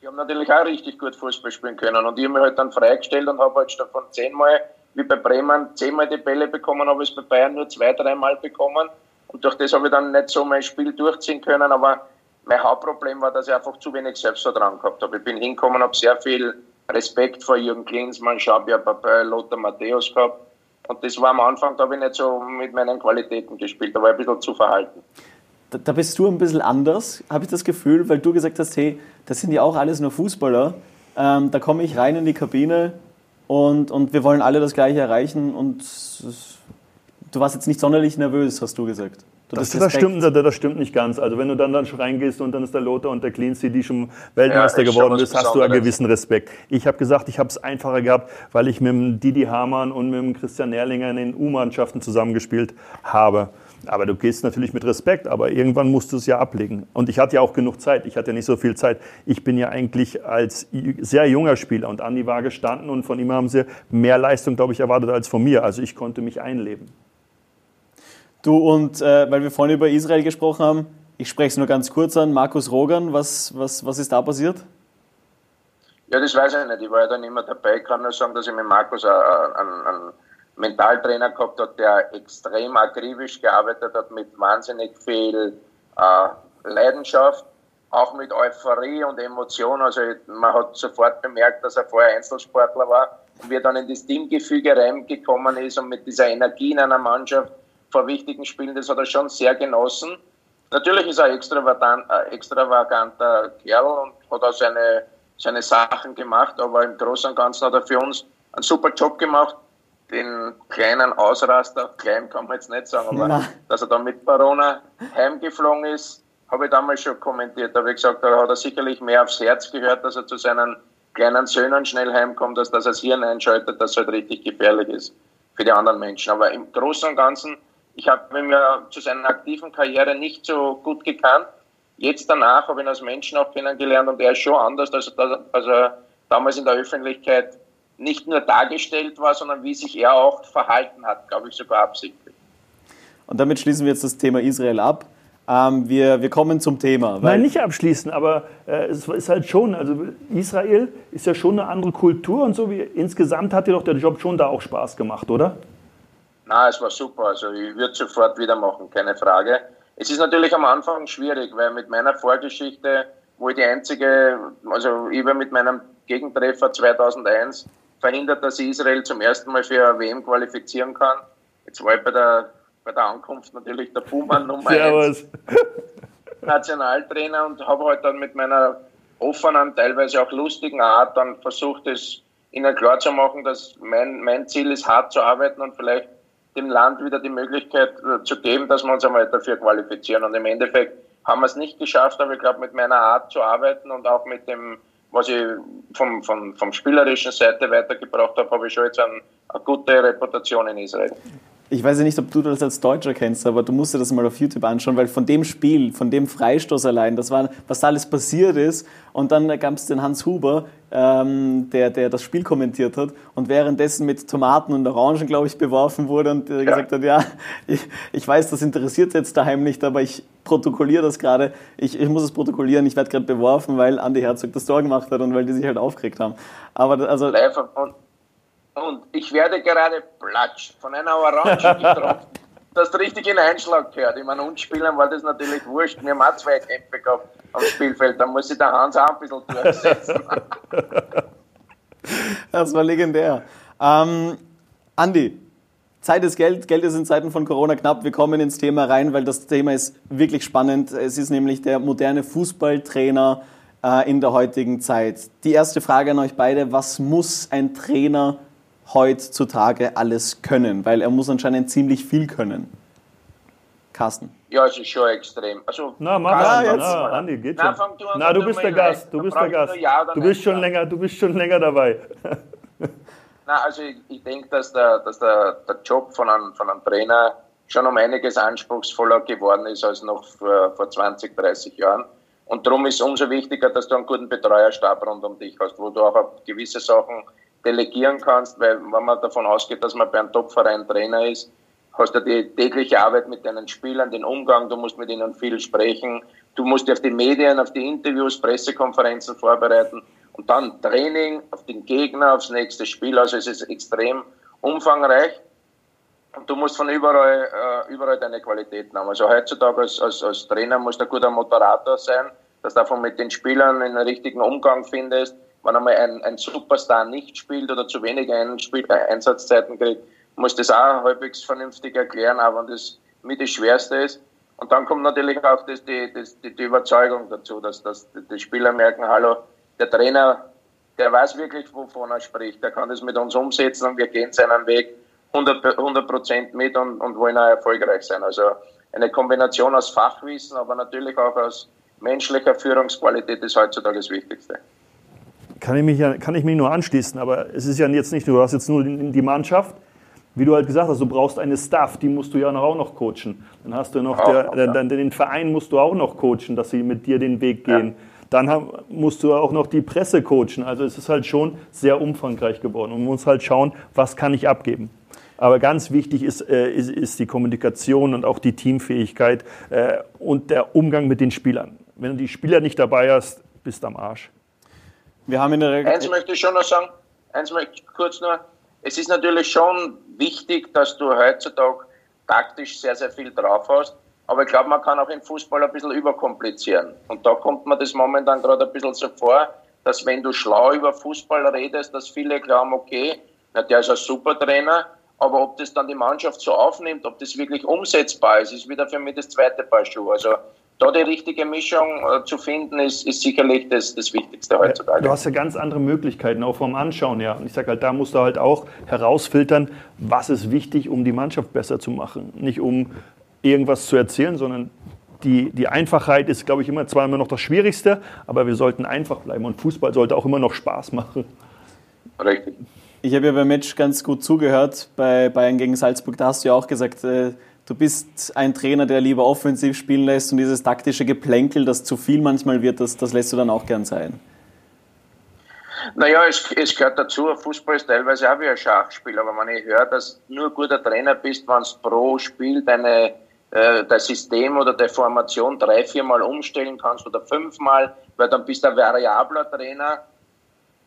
die haben natürlich auch richtig gut Fußball spielen können. Und ich habe mich halt dann freigestellt und habe halt statt von zehnmal, wie bei Bremen, zehnmal die Bälle bekommen, habe ich es bei Bayern nur zwei, dreimal bekommen. Und durch das habe ich dann nicht so mein Spiel durchziehen können. Aber mein Hauptproblem war, dass ich einfach zu wenig Selbstvertrauen gehabt habe. Ich bin hingekommen, habe sehr viel Respekt vor Jürgen Klinsmann, Xabi Papay, Lothar Matthäus gehabt. Und das war am Anfang, da habe ich nicht so mit meinen Qualitäten gespielt, da war ich ein bisschen zu verhalten da, da, bist du ein bisschen anders, habe ich das Gefühl, weil du gesagt hast, hey, das sind ja auch alles nur Fußballer. Ähm, da komme ich rein in die Kabine und, und wir wollen alle das Gleiche erreichen und du warst jetzt nicht sonderlich nervös, hast du gesagt. Das, das, stimmt, das, stimmt nicht ganz. Also wenn du dann, dann schon reingehst und dann ist der Lothar und der Cleansy, die schon Weltmeister ja, geworden ist, hast du einen gewissen Respekt. Ich habe gesagt, ich habe es einfacher gehabt, weil ich mit dem Didi Hamann und mit dem Christian Nährlinger in den U-Mannschaften zusammengespielt habe. Aber du gehst natürlich mit Respekt, aber irgendwann musst du es ja ablegen. Und ich hatte ja auch genug Zeit. Ich hatte ja nicht so viel Zeit. Ich bin ja eigentlich als sehr junger Spieler und Andi war gestanden und von ihm haben sie mehr Leistung, glaube ich, erwartet als von mir. Also ich konnte mich einleben. Du und äh, weil wir vorhin über Israel gesprochen haben, ich spreche es nur ganz kurz an, Markus Rogan, was, was, was ist da passiert? Ja, das weiß ich nicht. Ich war ja dann immer dabei. Ich kann nur sagen, dass ich mit Markus einen, einen Mentaltrainer gehabt hat, der extrem akribisch gearbeitet hat mit wahnsinnig viel äh, Leidenschaft, auch mit Euphorie und Emotion. Also man hat sofort bemerkt, dass er vorher Einzelsportler war und wie er dann in das Teamgefüge reingekommen ist und mit dieser Energie in einer Mannschaft vor wichtigen Spielen, das hat er schon sehr genossen. Natürlich ist er ein extravaganter, extravaganter Kerl und hat auch seine, seine Sachen gemacht, aber im Großen und Ganzen hat er für uns einen super Job gemacht den kleinen Ausraster, klein kann man jetzt nicht sagen, aber Nein. dass er dann mit Corona heimgeflogen ist, habe ich damals schon kommentiert. Da habe ich gesagt, da hat er sicherlich mehr aufs Herz gehört, dass er zu seinen kleinen Söhnen schnell heimkommt, als dass er das Hirn einschaltet, das halt richtig gefährlich ist für die anderen Menschen. Aber im Großen und Ganzen, ich habe mir zu seiner aktiven Karriere nicht so gut gekannt. Jetzt danach habe ich ihn als Menschen auch kennengelernt und er ist schon anders, als als er damals in der Öffentlichkeit nicht nur dargestellt war, sondern wie sich er auch verhalten hat, glaube ich sogar absichtlich. Und damit schließen wir jetzt das Thema Israel ab. Ähm, wir, wir kommen zum Thema. Nein, nicht abschließen, aber äh, es ist halt schon, also Israel ist ja schon eine andere Kultur und so. Wie, insgesamt hat dir doch der Job schon da auch Spaß gemacht, oder? Na, es war super. Also ich würde sofort wieder machen, keine Frage. Es ist natürlich am Anfang schwierig, weil mit meiner Vorgeschichte, wo ich die einzige, also ich war mit meinem Gegentreffer 2001 verhindert, dass Israel zum ersten Mal für eine WM qualifizieren kann. Jetzt war ich bei der, bei der Ankunft natürlich der Buhmann Nummer 1 Nationaltrainer und habe halt dann mit meiner offenen, teilweise auch lustigen Art dann versucht, es ihnen klarzumachen, dass mein, mein Ziel ist, hart zu arbeiten und vielleicht dem Land wieder die Möglichkeit äh, zu geben, dass wir uns einmal dafür qualifizieren. Und im Endeffekt haben wir es nicht geschafft, aber ich glaube, mit meiner Art zu arbeiten und auch mit dem was ich vom, vom, vom spielerischen Seite weitergebracht habe, habe ich schon jetzt ein, eine gute Reputation in Israel. Ich weiß ja nicht, ob du das als Deutscher kennst, aber du musst dir das mal auf YouTube anschauen, weil von dem Spiel, von dem Freistoß allein, das war, was da alles passiert ist. Und dann gab es den Hans Huber, ähm, der, der das Spiel kommentiert hat und währenddessen mit Tomaten und Orangen, glaube ich, beworfen wurde und der ja. gesagt hat, ja, ich, ich weiß, das interessiert jetzt daheim nicht, aber ich protokolliere das gerade. Ich, ich muss es protokollieren, ich werde gerade beworfen, weil Andi Herzog das Tor gemacht hat und weil die sich halt aufgeregt haben. Aber also... Live und ich werde gerade platsch von einer Orange getroffen. Du hast richtig in Einschlag gehört. Ich meine, uns Spielern war das natürlich wurscht. Wir haben auch zwei Kämpfe gehabt am Spielfeld. Da muss sich der Hans auch ein bisschen durchsetzen. das war legendär. Ähm, Andi, Zeit ist Geld. Geld ist in Zeiten von Corona knapp. Wir kommen ins Thema rein, weil das Thema ist wirklich spannend. Es ist nämlich der moderne Fußballtrainer äh, in der heutigen Zeit. Die erste Frage an euch beide. Was muss ein Trainer heutzutage alles können? Weil er muss anscheinend ziemlich viel können. Carsten. Ja, es ist schon extrem. Also, na, mach Carsten, jetzt. Na, Andi, geht na, schon. Du na, du bist der Gast. Du bist der Gast. Du bist schon länger, du bist schon länger dabei. na, also ich, ich denke, dass, der, dass der, der Job von einem, von einem Trainer schon um einiges anspruchsvoller geworden ist als noch vor, vor 20, 30 Jahren. Und darum ist es umso wichtiger, dass du einen guten Betreuerstab rund um dich hast, wo du auch auf gewisse Sachen delegieren kannst, weil wenn man davon ausgeht, dass man bei einem Topverein Trainer ist, hast du die tägliche Arbeit mit deinen Spielern, den Umgang, du musst mit ihnen viel sprechen, du musst dich auf die Medien, auf die Interviews, Pressekonferenzen vorbereiten und dann Training auf den Gegner, aufs nächste Spiel. Also es ist extrem umfangreich und du musst von überall, äh, überall deine Qualitäten haben. Also heutzutage als, als, als Trainer musst du ein guter Moderator sein, dass du davon mit den Spielern einen richtigen Umgang findest, wenn einmal ein, ein Superstar nicht spielt oder zu wenig äh, Einsatzzeiten kriegt, muss das auch halbwegs vernünftig erklären, auch wenn das mit das Schwerste ist. Und dann kommt natürlich auch das, die, das, die, die Überzeugung dazu, dass, dass die Spieler merken, hallo, der Trainer, der weiß wirklich, wovon er spricht, der kann das mit uns umsetzen und wir gehen seinen Weg 100 Prozent mit und, und wollen auch erfolgreich sein. Also eine Kombination aus Fachwissen, aber natürlich auch aus menschlicher Führungsqualität ist heutzutage das Wichtigste kann ich, mich ja, kann ich mich nur anschließen. Aber es ist ja jetzt nicht, du hast jetzt nur die Mannschaft. Wie du halt gesagt hast, du brauchst eine Staff, die musst du ja auch noch coachen. Dann hast du noch der, der, den Verein musst du auch noch coachen, dass sie mit dir den Weg gehen. Ja. Dann haben, musst du auch noch die Presse coachen. Also es ist halt schon sehr umfangreich geworden. Und man muss halt schauen, was kann ich abgeben. Aber ganz wichtig ist, äh, ist, ist, die Kommunikation und auch die Teamfähigkeit äh, und der Umgang mit den Spielern. Wenn du die Spieler nicht dabei hast, bist du am Arsch. Wir haben in der Eins möchte ich schon noch sagen, eins möchte ich kurz nur. Es ist natürlich schon wichtig, dass du heutzutage taktisch sehr, sehr viel drauf hast. Aber ich glaube, man kann auch im Fußball ein bisschen überkomplizieren. Und da kommt mir das momentan gerade ein bisschen so vor, dass wenn du schlau über Fußball redest, dass viele glauben, okay, na, der ist ein super Trainer, aber ob das dann die Mannschaft so aufnimmt, ob das wirklich umsetzbar ist, ist wieder für mich das zweite Paar Schuhe. Also da die richtige Mischung äh, zu finden, ist, ist sicherlich das, das Wichtigste heutzutage. Du hast ja ganz andere Möglichkeiten, auch vom Anschauen her. Und ich sage halt, da musst du halt auch herausfiltern, was ist wichtig, um die Mannschaft besser zu machen. Nicht um irgendwas zu erzählen, sondern die, die Einfachheit ist, glaube ich, immer zwar immer noch das Schwierigste, aber wir sollten einfach bleiben. Und Fußball sollte auch immer noch Spaß machen. Richtig. Ich habe ja beim Match ganz gut zugehört bei Bayern gegen Salzburg. Da hast du ja auch gesagt, äh, Du bist ein Trainer, der lieber offensiv spielen lässt und dieses taktische Geplänkel, das zu viel manchmal wird, das, das lässt du dann auch gern sein. Naja, es, es gehört dazu. Fußball ist teilweise auch wie ein Schachspiel, aber wenn ich höre, dass du nur guter Trainer bist, wenn du pro Spiel deine, äh, dein System oder deine Formation drei, viermal umstellen kannst oder fünfmal, weil dann bist du ein variabler Trainer.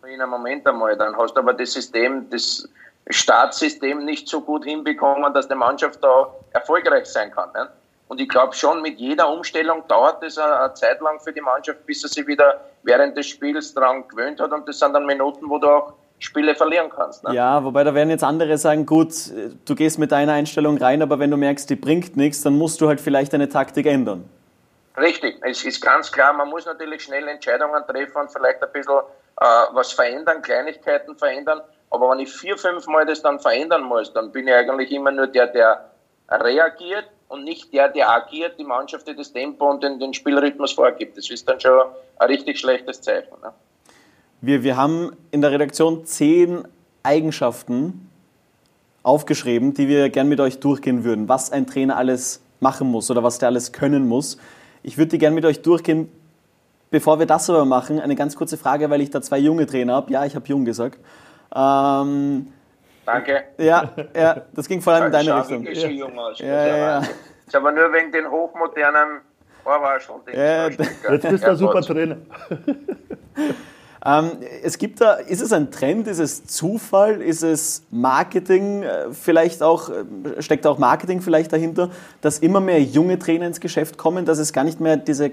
In einem Moment einmal, dann hast du aber das System, das Startsystem nicht so gut hinbekommen, dass die Mannschaft da erfolgreich sein kann. Ne? Und ich glaube schon, mit jeder Umstellung dauert es eine Zeit lang für die Mannschaft, bis sie sich wieder während des Spiels daran gewöhnt hat. Und das sind dann Minuten, wo du auch Spiele verlieren kannst. Ne? Ja, wobei da werden jetzt andere sagen, gut, du gehst mit deiner Einstellung rein, aber wenn du merkst, die bringt nichts, dann musst du halt vielleicht deine Taktik ändern. Richtig, es ist ganz klar, man muss natürlich schnell Entscheidungen treffen und vielleicht ein bisschen äh, was verändern, Kleinigkeiten verändern. Aber wenn ich vier, fünf Mal das dann verändern muss, dann bin ich eigentlich immer nur der, der reagiert und nicht der, der agiert, die Mannschaft, die das Tempo und den, den Spielrhythmus vorgibt. Das ist dann schon ein richtig schlechtes Zeichen. Ne? Wir, wir haben in der Redaktion zehn Eigenschaften aufgeschrieben, die wir gern mit euch durchgehen würden, was ein Trainer alles machen muss oder was der alles können muss. Ich würde die gern mit euch durchgehen. Bevor wir das aber machen, eine ganz kurze Frage, weil ich da zwei junge Trainer habe. Ja, ich habe jung gesagt. Ähm, Danke. Ja, ja, das ging vor allem in deine Richtung. Ja. Jung aus, ja, ja, ja. Ist aber nur wegen den hochmodernen Ohrwaschen. Ja, jetzt bist du ein super Trainer. Ähm, es gibt da, ist es ein Trend, ist es Zufall, ist es Marketing, äh, vielleicht auch, äh, steckt auch Marketing vielleicht dahinter, dass immer mehr junge Trainer ins Geschäft kommen, dass es gar nicht mehr diese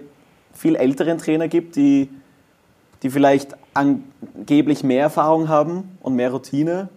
viel älteren Trainer gibt, die, die vielleicht angeblich mehr Erfahrung haben und mehr Routine?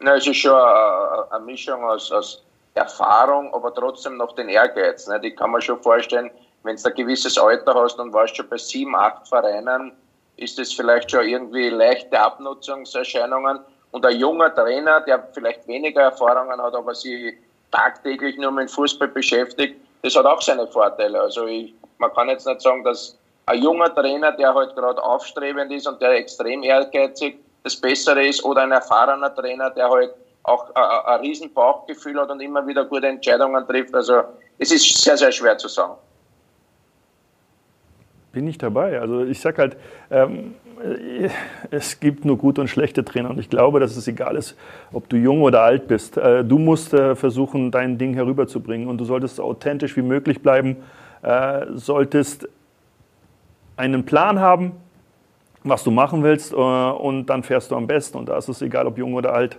Na, es ist schon eine, eine Mischung aus, aus, Erfahrung, aber trotzdem noch den Ehrgeiz. Ne? Die kann man schon vorstellen, wenn du ein gewisses Alter hast und warst schon bei sieben, acht Vereinen, ist es vielleicht schon irgendwie leichte Abnutzungserscheinungen. Und ein junger Trainer, der vielleicht weniger Erfahrungen hat, aber sich tagtäglich nur mit Fußball beschäftigt, das hat auch seine Vorteile. Also ich, man kann jetzt nicht sagen, dass ein junger Trainer, der halt gerade aufstrebend ist und der extrem ehrgeizig, das Bessere ist, oder ein erfahrener Trainer, der halt auch ein, ein riesen Bauchgefühl hat und immer wieder gute Entscheidungen trifft. Also es ist sehr, sehr schwer zu sagen bin ich dabei. Also ich sage halt, ähm, es gibt nur gute und schlechte Trainer und ich glaube, dass es egal ist, ob du jung oder alt bist. Äh, du musst äh, versuchen, dein Ding herüberzubringen und du solltest so authentisch wie möglich bleiben, äh, solltest einen Plan haben, was du machen willst äh, und dann fährst du am besten und da ist es egal, ob jung oder alt.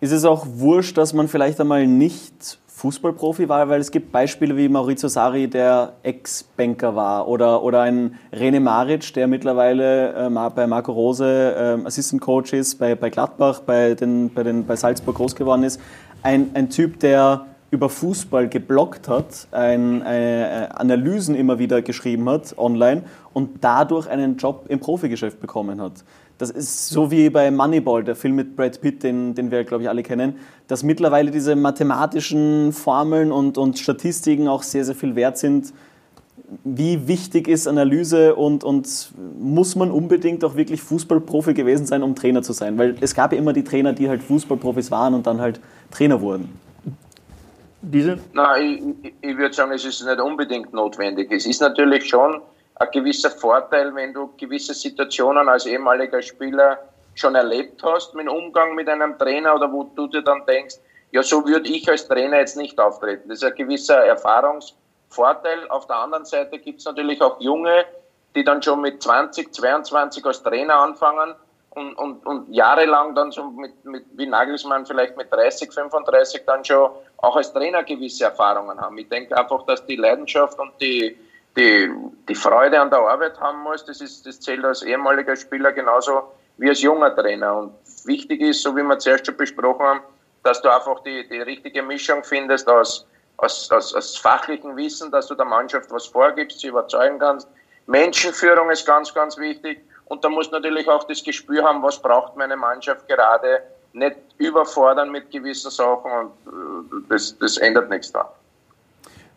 Ist es auch wurscht, dass man vielleicht einmal nicht Fußballprofi war, weil es gibt Beispiele wie Maurizio Sari, der Ex-Banker war, oder, oder ein Rene Maric, der mittlerweile äh, bei Marco Rose äh, Assistant Coach ist, bei, bei Gladbach, bei, den, bei, den, bei Salzburg groß geworden ist. Ein, ein Typ, der über Fußball geblockt hat, ein, äh, Analysen immer wieder geschrieben hat online und dadurch einen Job im Profigeschäft bekommen hat. Das ist so wie bei Moneyball, der Film mit Brad Pitt, den, den wir, glaube ich, alle kennen, dass mittlerweile diese mathematischen Formeln und, und Statistiken auch sehr, sehr viel wert sind. Wie wichtig ist Analyse und, und muss man unbedingt auch wirklich Fußballprofi gewesen sein, um Trainer zu sein? Weil es gab ja immer die Trainer, die halt Fußballprofis waren und dann halt Trainer wurden. Diese? Nein, ich, ich würde sagen, es ist nicht unbedingt notwendig. Es ist natürlich schon ein gewisser Vorteil, wenn du gewisse Situationen als ehemaliger Spieler schon erlebt hast mit Umgang mit einem Trainer oder wo du dir dann denkst, ja, so würde ich als Trainer jetzt nicht auftreten. Das ist ein gewisser Erfahrungsvorteil. Auf der anderen Seite gibt es natürlich auch Junge, die dann schon mit 20, 22 als Trainer anfangen und, und, und jahrelang dann so mit, mit, wie Nagelsmann vielleicht mit 30, 35 dann schon auch als Trainer gewisse Erfahrungen haben. Ich denke einfach, dass die Leidenschaft und die, die, die Freude an der Arbeit haben muss, das, ist, das zählt als ehemaliger Spieler genauso wie als junger Trainer. Und wichtig ist, so wie wir zuerst schon besprochen haben, dass du einfach die, die richtige Mischung findest aus, aus, aus, aus fachlichem Wissen, dass du der Mannschaft was vorgibst, sie überzeugen kannst. Menschenführung ist ganz, ganz wichtig. Und da muss natürlich auch das Gespür haben, was braucht meine Mannschaft gerade, nicht überfordern mit gewissen Sachen und äh, das, das ändert nichts da.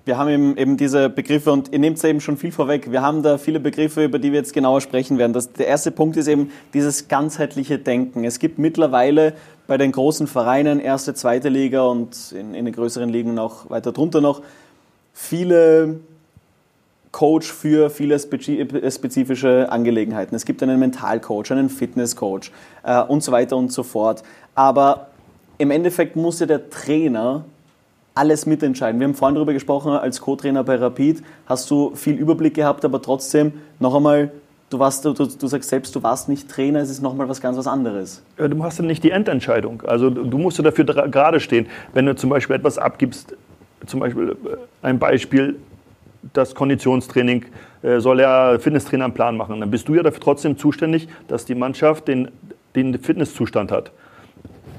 Wir haben eben, eben diese Begriffe und ihr nehmt es eben schon viel vorweg. Wir haben da viele Begriffe, über die wir jetzt genauer sprechen werden. Das, der erste Punkt ist eben dieses ganzheitliche Denken. Es gibt mittlerweile bei den großen Vereinen, erste, zweite Liga und in, in den größeren Ligen noch weiter drunter noch, viele Coach für viele spezifische Angelegenheiten. Es gibt einen Mentalcoach, einen Fitnesscoach äh, und so weiter und so fort. Aber im Endeffekt muss ja der Trainer alles mitentscheiden. Wir haben vorhin darüber gesprochen, als Co-Trainer bei Rapid hast du viel Überblick gehabt, aber trotzdem noch einmal, du, warst, du, du sagst selbst, du warst nicht Trainer, es ist nochmal was ganz was anderes. Du hast ja nicht die Endentscheidung. Also du musst ja dafür gerade stehen. Wenn du zum Beispiel etwas abgibst, zum Beispiel äh, ein Beispiel, das Konditionstraining äh, soll ja Fitnesstrainer einen Plan machen. Dann bist du ja dafür trotzdem zuständig, dass die Mannschaft den, den Fitnesszustand hat.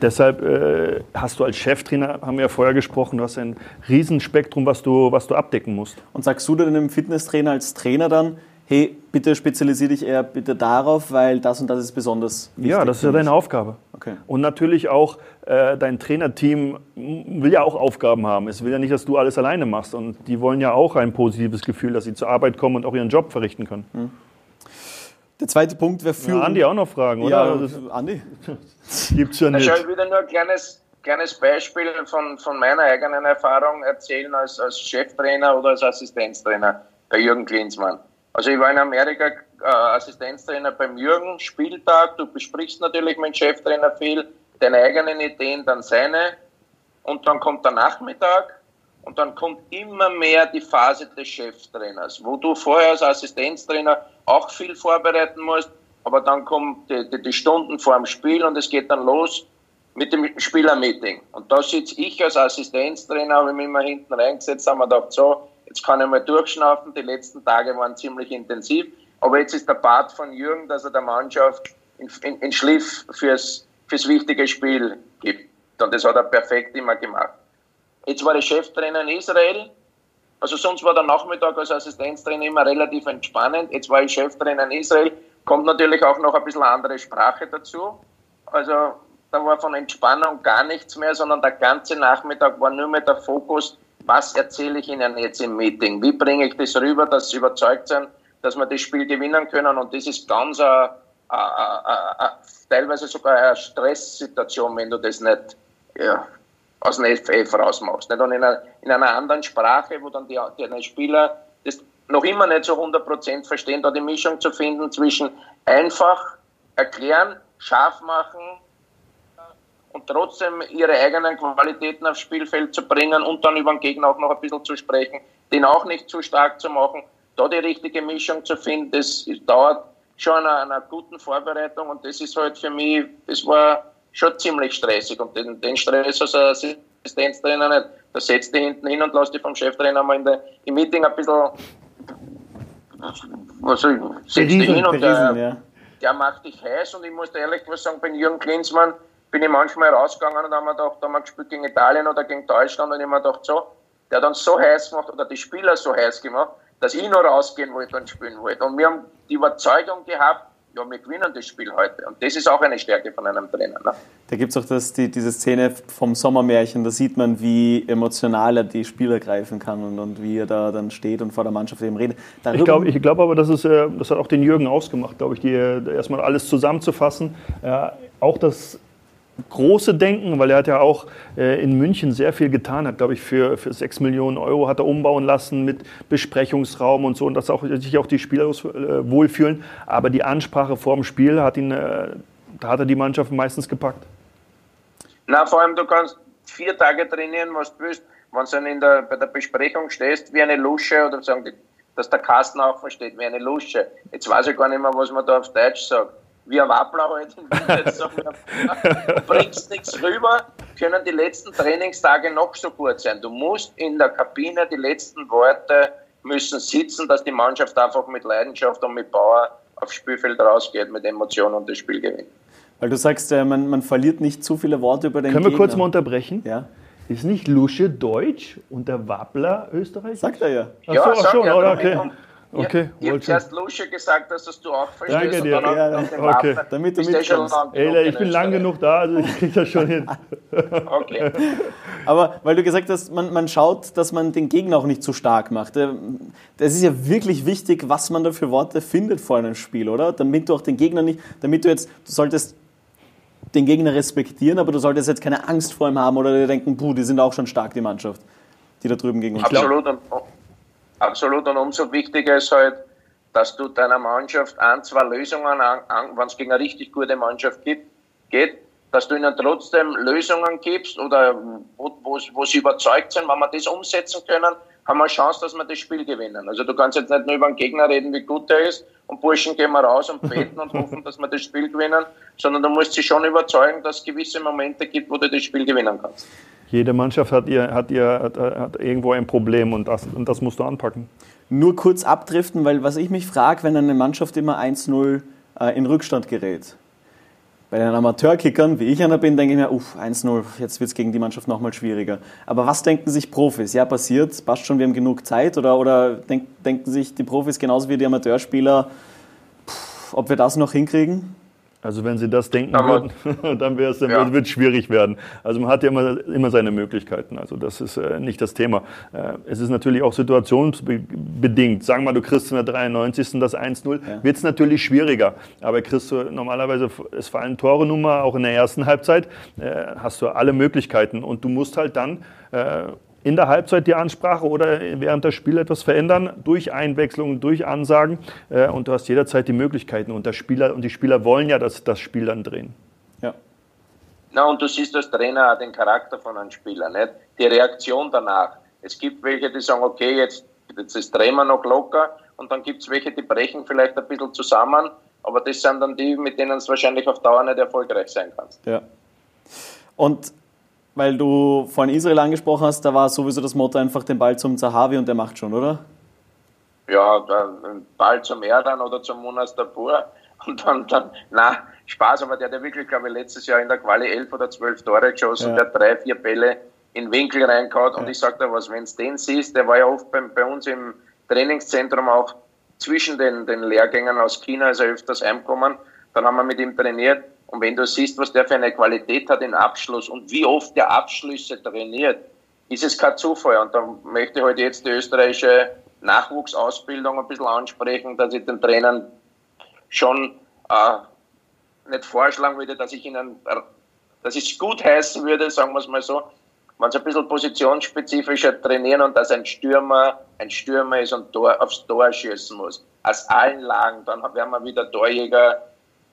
Deshalb äh, hast du als Cheftrainer, haben wir ja vorher gesprochen, du hast ein Riesenspektrum, was du, was du abdecken musst. Und sagst du dann einem Fitnesstrainer als Trainer dann, hey, bitte spezialisiere dich eher bitte darauf, weil das und das ist besonders wichtig? Ja, das ist ja deine Aufgabe. Okay. Und natürlich auch äh, dein Trainerteam will ja auch Aufgaben haben. Es will ja nicht, dass du alles alleine machst. Und die wollen ja auch ein positives Gefühl, dass sie zur Arbeit kommen und auch ihren Job verrichten können. Hm. Der zweite Punkt wäre für. Ja, Andi auch noch Fragen, oder? Ja, Andi. Gibt's ja nicht. Also ich würde nur ein kleines, kleines Beispiel von, von meiner eigenen Erfahrung erzählen als, als Cheftrainer oder als Assistenztrainer bei Jürgen Klinsmann. Also ich war in Amerika äh, Assistenztrainer beim Jürgen, Spieltag, du besprichst natürlich mit dem Cheftrainer viel, deine eigenen Ideen, dann seine und dann kommt der Nachmittag und dann kommt immer mehr die Phase des Cheftrainers, wo du vorher als Assistenztrainer auch viel vorbereiten musst, aber dann kommen die, die, die Stunden vor dem Spiel und es geht dann los mit dem Spielermeeting. Und da sitze ich als Assistenztrainer, habe ich mich immer hinten reingesetzt, haben wir gedacht, so, jetzt kann ich mal durchschnaufen. Die letzten Tage waren ziemlich intensiv. Aber jetzt ist der Part von Jürgen, dass er der Mannschaft in, in, in Schliff fürs, fürs wichtige Spiel gibt. Und das hat er perfekt immer gemacht. Jetzt war ich Cheftrainer in Israel. Also sonst war der Nachmittag als Assistenztrainer immer relativ entspannend. Jetzt war ich Cheftrainer in Israel. Kommt natürlich auch noch ein bisschen andere Sprache dazu. Also da war von Entspannung gar nichts mehr, sondern der ganze Nachmittag war nur mehr der Fokus, was erzähle ich Ihnen jetzt im Meeting? Wie bringe ich das rüber, dass Sie überzeugt sind, dass wir das Spiel gewinnen können? Und das ist ganz a, a, a, teilweise sogar eine Stresssituation, wenn du das nicht ja, aus dem FF rausmachst. Nicht? Und in einer, in einer anderen Sprache, wo dann die, die Spieler das noch immer nicht so 100% verstehen, da die Mischung zu finden zwischen einfach erklären, scharf machen und trotzdem ihre eigenen Qualitäten aufs Spielfeld zu bringen und dann über den Gegner auch noch ein bisschen zu sprechen, den auch nicht zu stark zu machen, da die richtige Mischung zu finden, das dauert schon an einer, einer guten Vorbereitung und das ist halt für mich, das war schon ziemlich stressig und den, den Stress als Assistenztrainer nicht. Da setzt die hinten hin und lässt die vom Cheftrainer mal in der, im Meeting ein bisschen, also setzt die hin und der, ja. der macht dich heiß und ich muss dir ehrlich was sagen, bei Jürgen Klinsmann bin ich manchmal rausgegangen und haben wir gedacht, da haben wir gespielt gegen Italien oder gegen Deutschland und ich mir gedacht, so, der hat dann so heiß gemacht oder die Spieler so heiß gemacht, dass ich noch rausgehen wollte und spielen wollte. Und wir haben die Überzeugung gehabt, ja, wir gewinnen das Spiel heute. Und das ist auch eine Stärke von einem Trainer. Ne? Da gibt es auch das, die, diese Szene vom Sommermärchen, da sieht man, wie emotional er die Spieler greifen kann und, und wie er da dann steht und vor der Mannschaft eben redet. Darüber ich glaube ich glaub aber, das, ist, äh, das hat auch den Jürgen ausgemacht, glaube ich, die, äh, erstmal alles zusammenzufassen. Äh, auch das große Denken, weil er hat ja auch äh, in München sehr viel getan, hat, glaube ich, für, für 6 Millionen Euro hat er umbauen lassen mit Besprechungsraum und so und dass auch, sich auch die Spieler äh, wohlfühlen. Aber die Ansprache vor dem Spiel hat ihn, äh, da hat er die Mannschaft meistens gepackt. Na, vor allem, du kannst vier Tage trainieren, was du willst. Wenn du dann in der, bei der Besprechung stehst, wie eine Lusche, oder sagen die, dass der Kasten auch versteht, wie eine Lusche. Jetzt weiß ich gar nicht mehr, was man da auf Deutsch sagt wie ein Wappler halt du bringst nichts rüber, können die letzten Trainingstage noch so gut sein. Du musst in der Kabine die letzten Worte müssen sitzen, dass die Mannschaft einfach mit Leidenschaft und mit Power aufs Spielfeld rausgeht, mit Emotionen und das Spiel gewinnt. Weil du sagst, äh, man, man verliert nicht zu viele Worte über den Können Gegner. wir kurz mal unterbrechen? Ja. Ist nicht Lusche Deutsch und der Wappler Österreich? Sagt er ja. Ach so, ach schon, ja, okay. Okay, ich habe zuerst Lusche gesagt, dass das du auch verstehst. Danke dir. Ja, ja. Okay. Damit du mitkommst. Ey, ich bin lang genug da, also ich kriege das schon hin. okay. Aber weil du gesagt hast, man, man schaut, dass man den Gegner auch nicht zu stark macht. Das ist ja wirklich wichtig, was man da für Worte findet vor einem Spiel, oder? Damit du auch den Gegner nicht, damit du jetzt, du solltest den Gegner respektieren, aber du solltest jetzt keine Angst vor ihm haben oder dir denken, puh, die sind auch schon stark, die Mannschaft, die da drüben gegen uns Absolut. Und, Absolut. Und umso wichtiger ist halt, dass du deiner Mannschaft ein, zwei Lösungen, wenn es gegen eine richtig gute Mannschaft gibt, geht, dass du ihnen trotzdem Lösungen gibst oder wo, wo, wo sie überzeugt sind, wenn wir das umsetzen können, haben wir eine Chance, dass wir das Spiel gewinnen. Also du kannst jetzt nicht nur über den Gegner reden, wie gut er ist und Burschen gehen wir raus und beten und hoffen, dass wir das Spiel gewinnen, sondern du musst sie schon überzeugen, dass es gewisse Momente gibt, wo du das Spiel gewinnen kannst. Jede Mannschaft hat, ihr, hat, ihr, hat, hat irgendwo ein Problem und das, und das musst du anpacken. Nur kurz abdriften, weil was ich mich frage, wenn eine Mannschaft immer 1-0 äh, in Rückstand gerät. Bei den Amateurkickern, wie ich einer bin, denke ich mir, uff, 1-0, jetzt wird es gegen die Mannschaft nochmal schwieriger. Aber was denken sich Profis? Ja, passiert, passt schon, wir haben genug Zeit? Oder, oder denk, denken sich die Profis genauso wie die Amateurspieler, pff, ob wir das noch hinkriegen? Also wenn sie das denken Aber würden, dann wäre es, dann ja. wird es schwierig werden. Also man hat ja immer, immer seine Möglichkeiten. Also das ist äh, nicht das Thema. Äh, es ist natürlich auch situationsbedingt. Sagen wir mal, du kriegst in der 93. das 1-0, ja. wird es natürlich schwieriger. Aber kriegst du normalerweise, es fallen Tore Nummer, auch in der ersten Halbzeit, äh, hast du alle Möglichkeiten. Und du musst halt dann äh, in der Halbzeit die Ansprache oder während des Spiels etwas verändern, durch Einwechslungen, durch Ansagen. Äh, und du hast jederzeit die Möglichkeiten. Und, der Spieler, und die Spieler wollen ja das, das Spiel dann drehen. Ja. Na, und du siehst als Trainer auch den Charakter von einem Spieler, nicht? die Reaktion danach. Es gibt welche, die sagen, okay, jetzt, jetzt ist drehen wir noch locker. Und dann gibt es welche, die brechen vielleicht ein bisschen zusammen. Aber das sind dann die, mit denen es wahrscheinlich auf Dauer nicht erfolgreich sein kannst. Ja. Und weil du vorhin Israel angesprochen hast, da war sowieso das Motto einfach den Ball zum Zahavi und der macht schon, oder? Ja, den Ball zum Erdan oder zum Munas Dabur und dann, dann, na, Spaß, aber der hat ja wirklich, glaube ich, letztes Jahr in der Quali elf oder zwölf Tore geschossen, ja. der hat drei, vier Bälle in Winkel reingehauen ja. und ich sag dir was, wenn du den siehst, der war ja oft bei, bei uns im Trainingszentrum auch zwischen den, den Lehrgängen aus China, er öfters heimgekommen, dann haben wir mit ihm trainiert und wenn du siehst, was der für eine Qualität hat im Abschluss und wie oft der Abschlüsse trainiert, ist es kein Zufall. Und da möchte ich heute halt jetzt die österreichische Nachwuchsausbildung ein bisschen ansprechen, dass ich den Trainern schon äh, nicht vorschlagen würde, dass ich ihnen, dass ich es gut heißen würde, sagen wir es mal so, wenn sie ein bisschen positionsspezifischer trainieren und dass ein Stürmer ein Stürmer ist und Tor, aufs Tor schießen muss. Aus allen Lagen, dann werden wir wieder Torjäger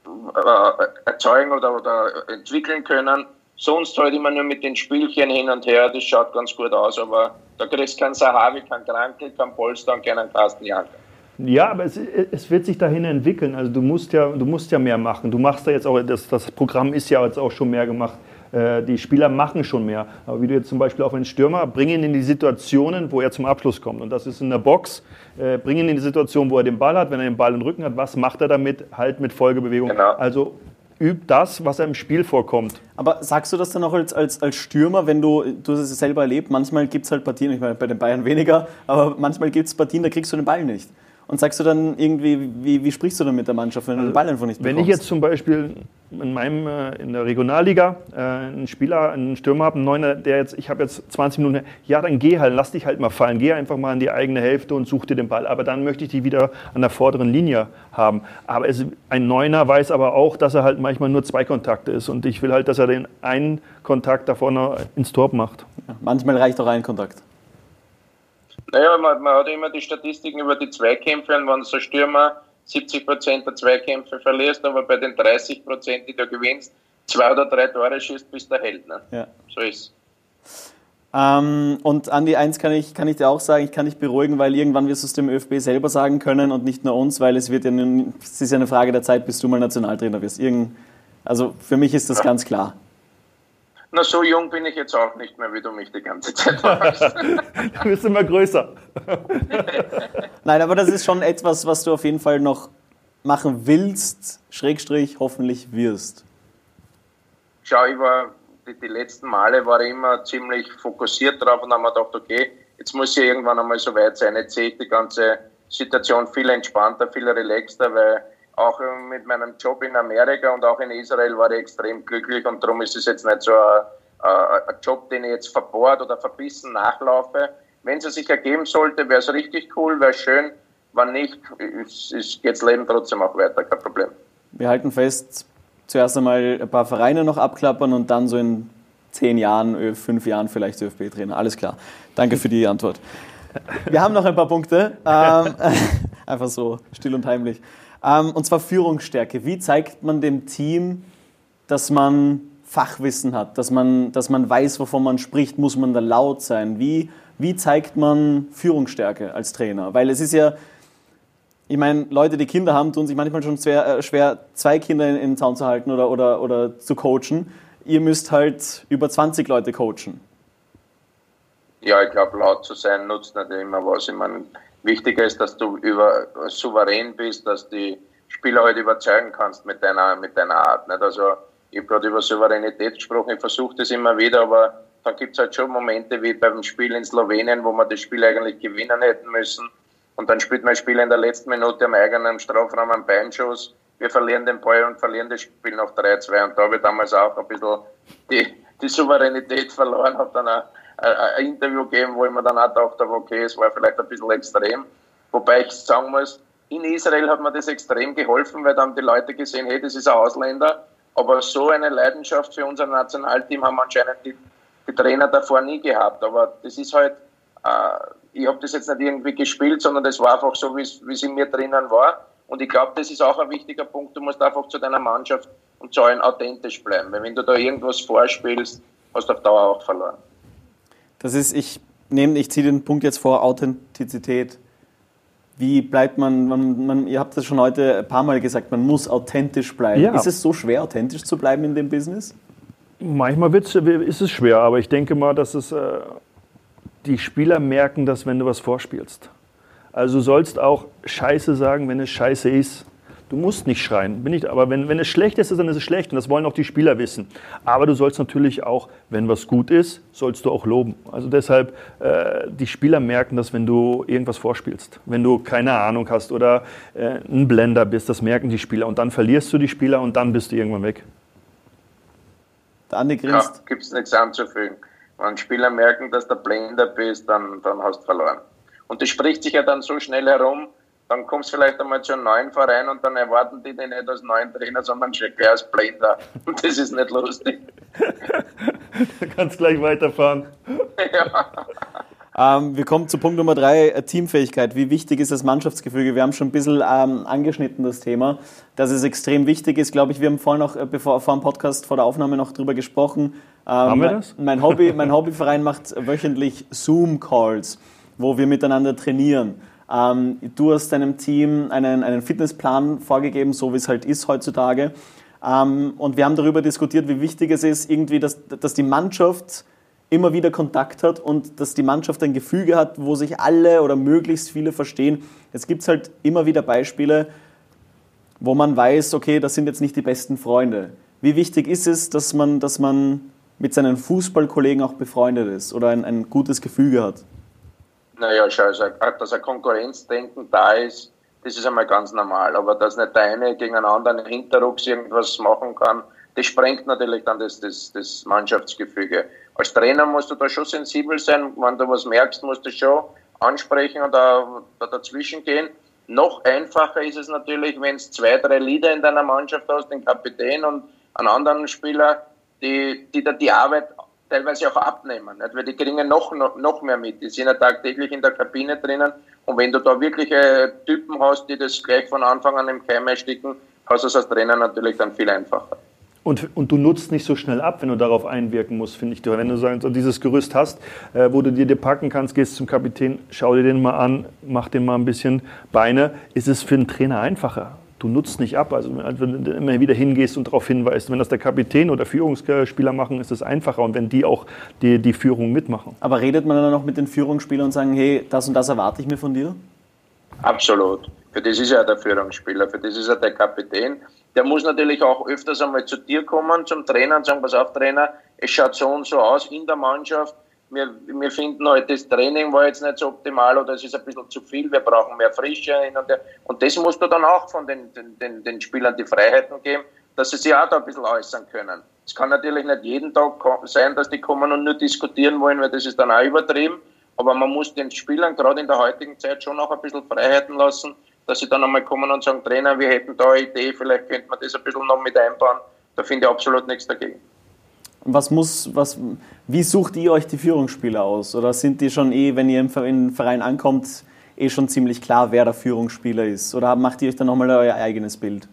äh, erzeugen oder, oder entwickeln können. Sonst halt immer nur mit den Spielchen hin und her, das schaut ganz gut aus, aber da kriegst du keinen Sahavi, keinen Krankel, keinen Polster und keinen Carsten Janker. Ja, aber es, es, wird sich dahin entwickeln. Also du musst ja, du musst ja mehr machen. Du machst da jetzt auch, das, das Programm ist ja jetzt auch schon mehr gemacht. Äh, die Spieler machen schon mehr. Aber wie du jetzt zum Beispiel auf einen Stürmer, bring ihn in die Situationen, wo er zum Abschluss kommt. Und das ist in der Box, äh, bring ihn in die Situation, wo er den Ball hat. Wenn er den Ball im Rücken hat, was macht er damit? Halt mit Folgebewegung. Genau. Also übt das, was er im Spiel vorkommt. Aber sagst du das dann auch als, als, als Stürmer, wenn du, du hast es selber erlebt, manchmal gibt es halt Partien, ich meine bei den Bayern weniger, aber manchmal gibt es Partien, da kriegst du den Ball nicht. Und sagst du dann irgendwie, wie, wie sprichst du dann mit der Mannschaft, wenn du den Ball einfach nicht bekommst? Wenn ich jetzt zum Beispiel in meinem äh, in der Regionalliga äh, einen Spieler, einen Stürmer habe, einen Neuner, der jetzt, ich habe jetzt 20 Minuten, ja, dann geh halt, lass dich halt mal fallen, geh einfach mal in die eigene Hälfte und such dir den Ball. Aber dann möchte ich dich wieder an der vorderen Linie haben. Aber es, ein Neuner weiß aber auch, dass er halt manchmal nur zwei Kontakte ist und ich will halt, dass er den einen Kontakt da vorne ins Tor macht. Ja, manchmal reicht auch ein Kontakt. Naja, man, man hat immer die Statistiken über die Zweikämpfe und wenn so Stürmer 70 Prozent der Zweikämpfe verlierst, aber bei den 30 Prozent, die du gewinnst, zwei oder drei Tore schießt, bist du der Held. Ne? Ja. So ist ähm, und Andi, eins kann ich, kann ich dir auch sagen, ich kann dich beruhigen, weil irgendwann wirst du es dem ÖFB selber sagen können und nicht nur uns, weil es wird ja, es ist ja eine Frage der Zeit, bis du mal Nationaltrainer wirst. Irgend, also für mich ist das ja. ganz klar. Na, so jung bin ich jetzt auch nicht mehr, wie du mich die ganze Zeit warst. du bist immer größer. Nein, aber das ist schon etwas, was du auf jeden Fall noch machen willst, Schrägstrich hoffentlich wirst. Schau, ich war, die, die letzten Male war ich immer ziemlich fokussiert drauf und habe mir gedacht, okay, jetzt muss ich irgendwann einmal so weit sein. Jetzt sehe ich die ganze Situation viel entspannter, viel relaxter, weil auch mit meinem Job in Amerika und auch in Israel war ich extrem glücklich und darum ist es jetzt nicht so ein, ein Job, den ich jetzt verbohrt oder verbissen nachlaufe. Wenn es sich ergeben sollte, wäre es richtig cool, wäre schön. Wenn nicht, geht das Leben trotzdem auch weiter, kein Problem. Wir halten fest, zuerst einmal ein paar Vereine noch abklappern und dann so in zehn Jahren, fünf Jahren vielleicht ÖFB-Trainer. Alles klar. Danke für die Antwort. Wir haben noch ein paar Punkte. Ähm, einfach so still und heimlich. Ähm, und zwar Führungsstärke. Wie zeigt man dem Team, dass man Fachwissen hat, dass man, dass man weiß, wovon man spricht? Muss man da laut sein? Wie, wie zeigt man Führungsstärke als Trainer? Weil es ist ja, ich meine, Leute, die Kinder haben, tun sich manchmal schon schwer, äh, schwer zwei Kinder in, in Zaun zu halten oder, oder, oder zu coachen. Ihr müsst halt über 20 Leute coachen. Ja, ich glaube, laut zu sein nutzt nicht immer was. Ich meine, Wichtiger ist, dass du über, souverän bist, dass die Spieler halt überzeugen kannst mit deiner, mit deiner Art. Nicht? Also, ich habe gerade über Souveränität gesprochen, ich versuche das immer wieder, aber da gibt es halt schon Momente wie beim Spiel in Slowenien, wo wir das Spiel eigentlich gewinnen hätten müssen. Und dann spielt mein Spieler in der letzten Minute am eigenen Strafraum einen Beinschuss, wir verlieren den Ball und verlieren das Spiel noch 3-2. Und da habe ich damals auch ein bisschen die, die Souveränität verloren, habe dann ein, ein, Interview gegeben, wo ich mir dann auch gedacht habe, okay, es war vielleicht ein bisschen extrem. Wobei ich sagen muss, in Israel hat mir das extrem geholfen, weil da haben die Leute gesehen, hey, das ist ein Ausländer, aber so eine Leidenschaft für unser Nationalteam haben anscheinend die, die Trainer davor nie gehabt. Aber das ist halt, äh, ich habe das jetzt nicht irgendwie gespielt, sondern das war einfach so, wie es in mir drinnen war. Und ich glaube, das ist auch ein wichtiger Punkt. Du musst einfach zu deiner Mannschaft und zu allen authentisch bleiben. Weil wenn du da irgendwas vorspielst, hast du auf Dauer auch verloren. Das ist, ich nehme, ich ziehe den Punkt jetzt vor, Authentizität. Wie bleibt man, man, man, ihr habt das schon heute ein paar Mal gesagt, man muss authentisch bleiben. Ja. Ist es so schwer, authentisch zu bleiben in dem Business? Manchmal ist es schwer, aber ich denke mal, dass es, äh, die Spieler merken das, wenn du was vorspielst. Also du sollst auch Scheiße sagen, wenn es Scheiße ist. Du musst nicht schreien, bin ich, aber wenn, wenn es schlecht ist, dann ist es schlecht und das wollen auch die Spieler wissen. Aber du sollst natürlich auch, wenn was gut ist, sollst du auch loben. Also deshalb, äh, die Spieler merken das, wenn du irgendwas vorspielst. Wenn du keine Ahnung hast oder äh, ein Blender bist, das merken die Spieler. Und dann verlierst du die Spieler und dann bist du irgendwann weg. Der Andi grinst. Ja, gibt es nichts anzufügen. Wenn Spieler merken, dass du Blender bist, dann, dann hast du verloren. Und das spricht sich ja dann so schnell herum, dann kommst du vielleicht einmal zu einem neuen Verein und dann erwarten die den nicht als neuen Trainer, sondern schon gleich als Blender. Und das ist nicht lustig. du kannst gleich weiterfahren. ja. Ähm, wir kommen zu Punkt Nummer drei, äh, Teamfähigkeit. Wie wichtig ist das Mannschaftsgefüge? Wir haben schon ein bisschen ähm, angeschnitten, das Thema, dass es extrem wichtig ist. Glaube ich, wir haben vorhin noch, äh, bevor, vor dem Podcast, vor der Aufnahme noch drüber gesprochen. Ähm, haben wir das? Mein, Hobby, mein Hobbyverein macht wöchentlich Zoom-Calls, wo wir miteinander trainieren. Ähm, du hast deinem Team einen, einen Fitnessplan vorgegeben, so wie es halt ist heutzutage. Ähm, und wir haben darüber diskutiert, wie wichtig es ist, irgendwie, dass, dass die Mannschaft immer wieder Kontakt hat und dass die Mannschaft ein Gefüge hat, wo sich alle oder möglichst viele verstehen. Jetzt gibt es halt immer wieder Beispiele, wo man weiß, okay, das sind jetzt nicht die besten Freunde. Wie wichtig ist es, dass man, dass man mit seinen Fußballkollegen auch befreundet ist oder ein, ein gutes Gefüge hat? Naja, schau, also, dass ein Konkurrenzdenken da ist, das ist einmal ganz normal. Aber dass nicht der eine gegen einen anderen Hinterrucks irgendwas machen kann, das sprengt natürlich dann das, das, das Mannschaftsgefüge. Als Trainer musst du da schon sensibel sein. Wenn du was merkst, musst du schon ansprechen und da, da dazwischen gehen. Noch einfacher ist es natürlich, wenn es zwei, drei Leader in deiner Mannschaft hast, den Kapitän und einen anderen Spieler, die, die da die Arbeit teilweise auch abnehmen, nicht? weil die kriegen noch, noch, noch mehr mit. Die sind ja tagtäglich in der Kabine drinnen und wenn du da wirkliche Typen hast, die das gleich von Anfang an im Keim ersticken, hast du es als Trainer natürlich dann viel einfacher. Und, und du nutzt nicht so schnell ab, wenn du darauf einwirken musst, finde ich. Wenn du so dieses Gerüst hast, äh, wo du dir dir packen kannst, gehst zum Kapitän, schau dir den mal an, mach den mal ein bisschen Beine, ist es für einen Trainer einfacher du nutzt nicht ab. Also wenn du immer wieder hingehst und darauf hinweist, wenn das der Kapitän oder Führungsspieler machen, ist es einfacher und wenn die auch die, die Führung mitmachen. Aber redet man dann noch mit den Führungsspielern und sagen, hey, das und das erwarte ich mir von dir? Absolut. Für das ist ja der Führungsspieler, für das ist ja der Kapitän. Der muss natürlich auch öfters einmal zu dir kommen, zum Trainer und sagen, pass auf Trainer, es schaut so und so aus in der Mannschaft wir, wir finden halt, das Training war jetzt nicht so optimal oder es ist ein bisschen zu viel, wir brauchen mehr Frische. Und, und das musst du dann auch von den, den, den Spielern die Freiheiten geben, dass sie sich auch da ein bisschen äußern können. Es kann natürlich nicht jeden Tag sein, dass die kommen und nur diskutieren wollen, weil das ist dann auch übertrieben. Aber man muss den Spielern gerade in der heutigen Zeit schon auch ein bisschen Freiheiten lassen, dass sie dann einmal kommen und sagen, Trainer, wir hätten da eine Idee, vielleicht könnte man das ein bisschen noch mit einbauen. Da finde ich absolut nichts dagegen. Was muss, was, wie sucht ihr euch die Führungsspieler aus? Oder sind die schon eh, wenn ihr im Verein ankommt, eh schon ziemlich klar, wer der Führungsspieler ist? Oder macht ihr euch dann nochmal euer eigenes Bild?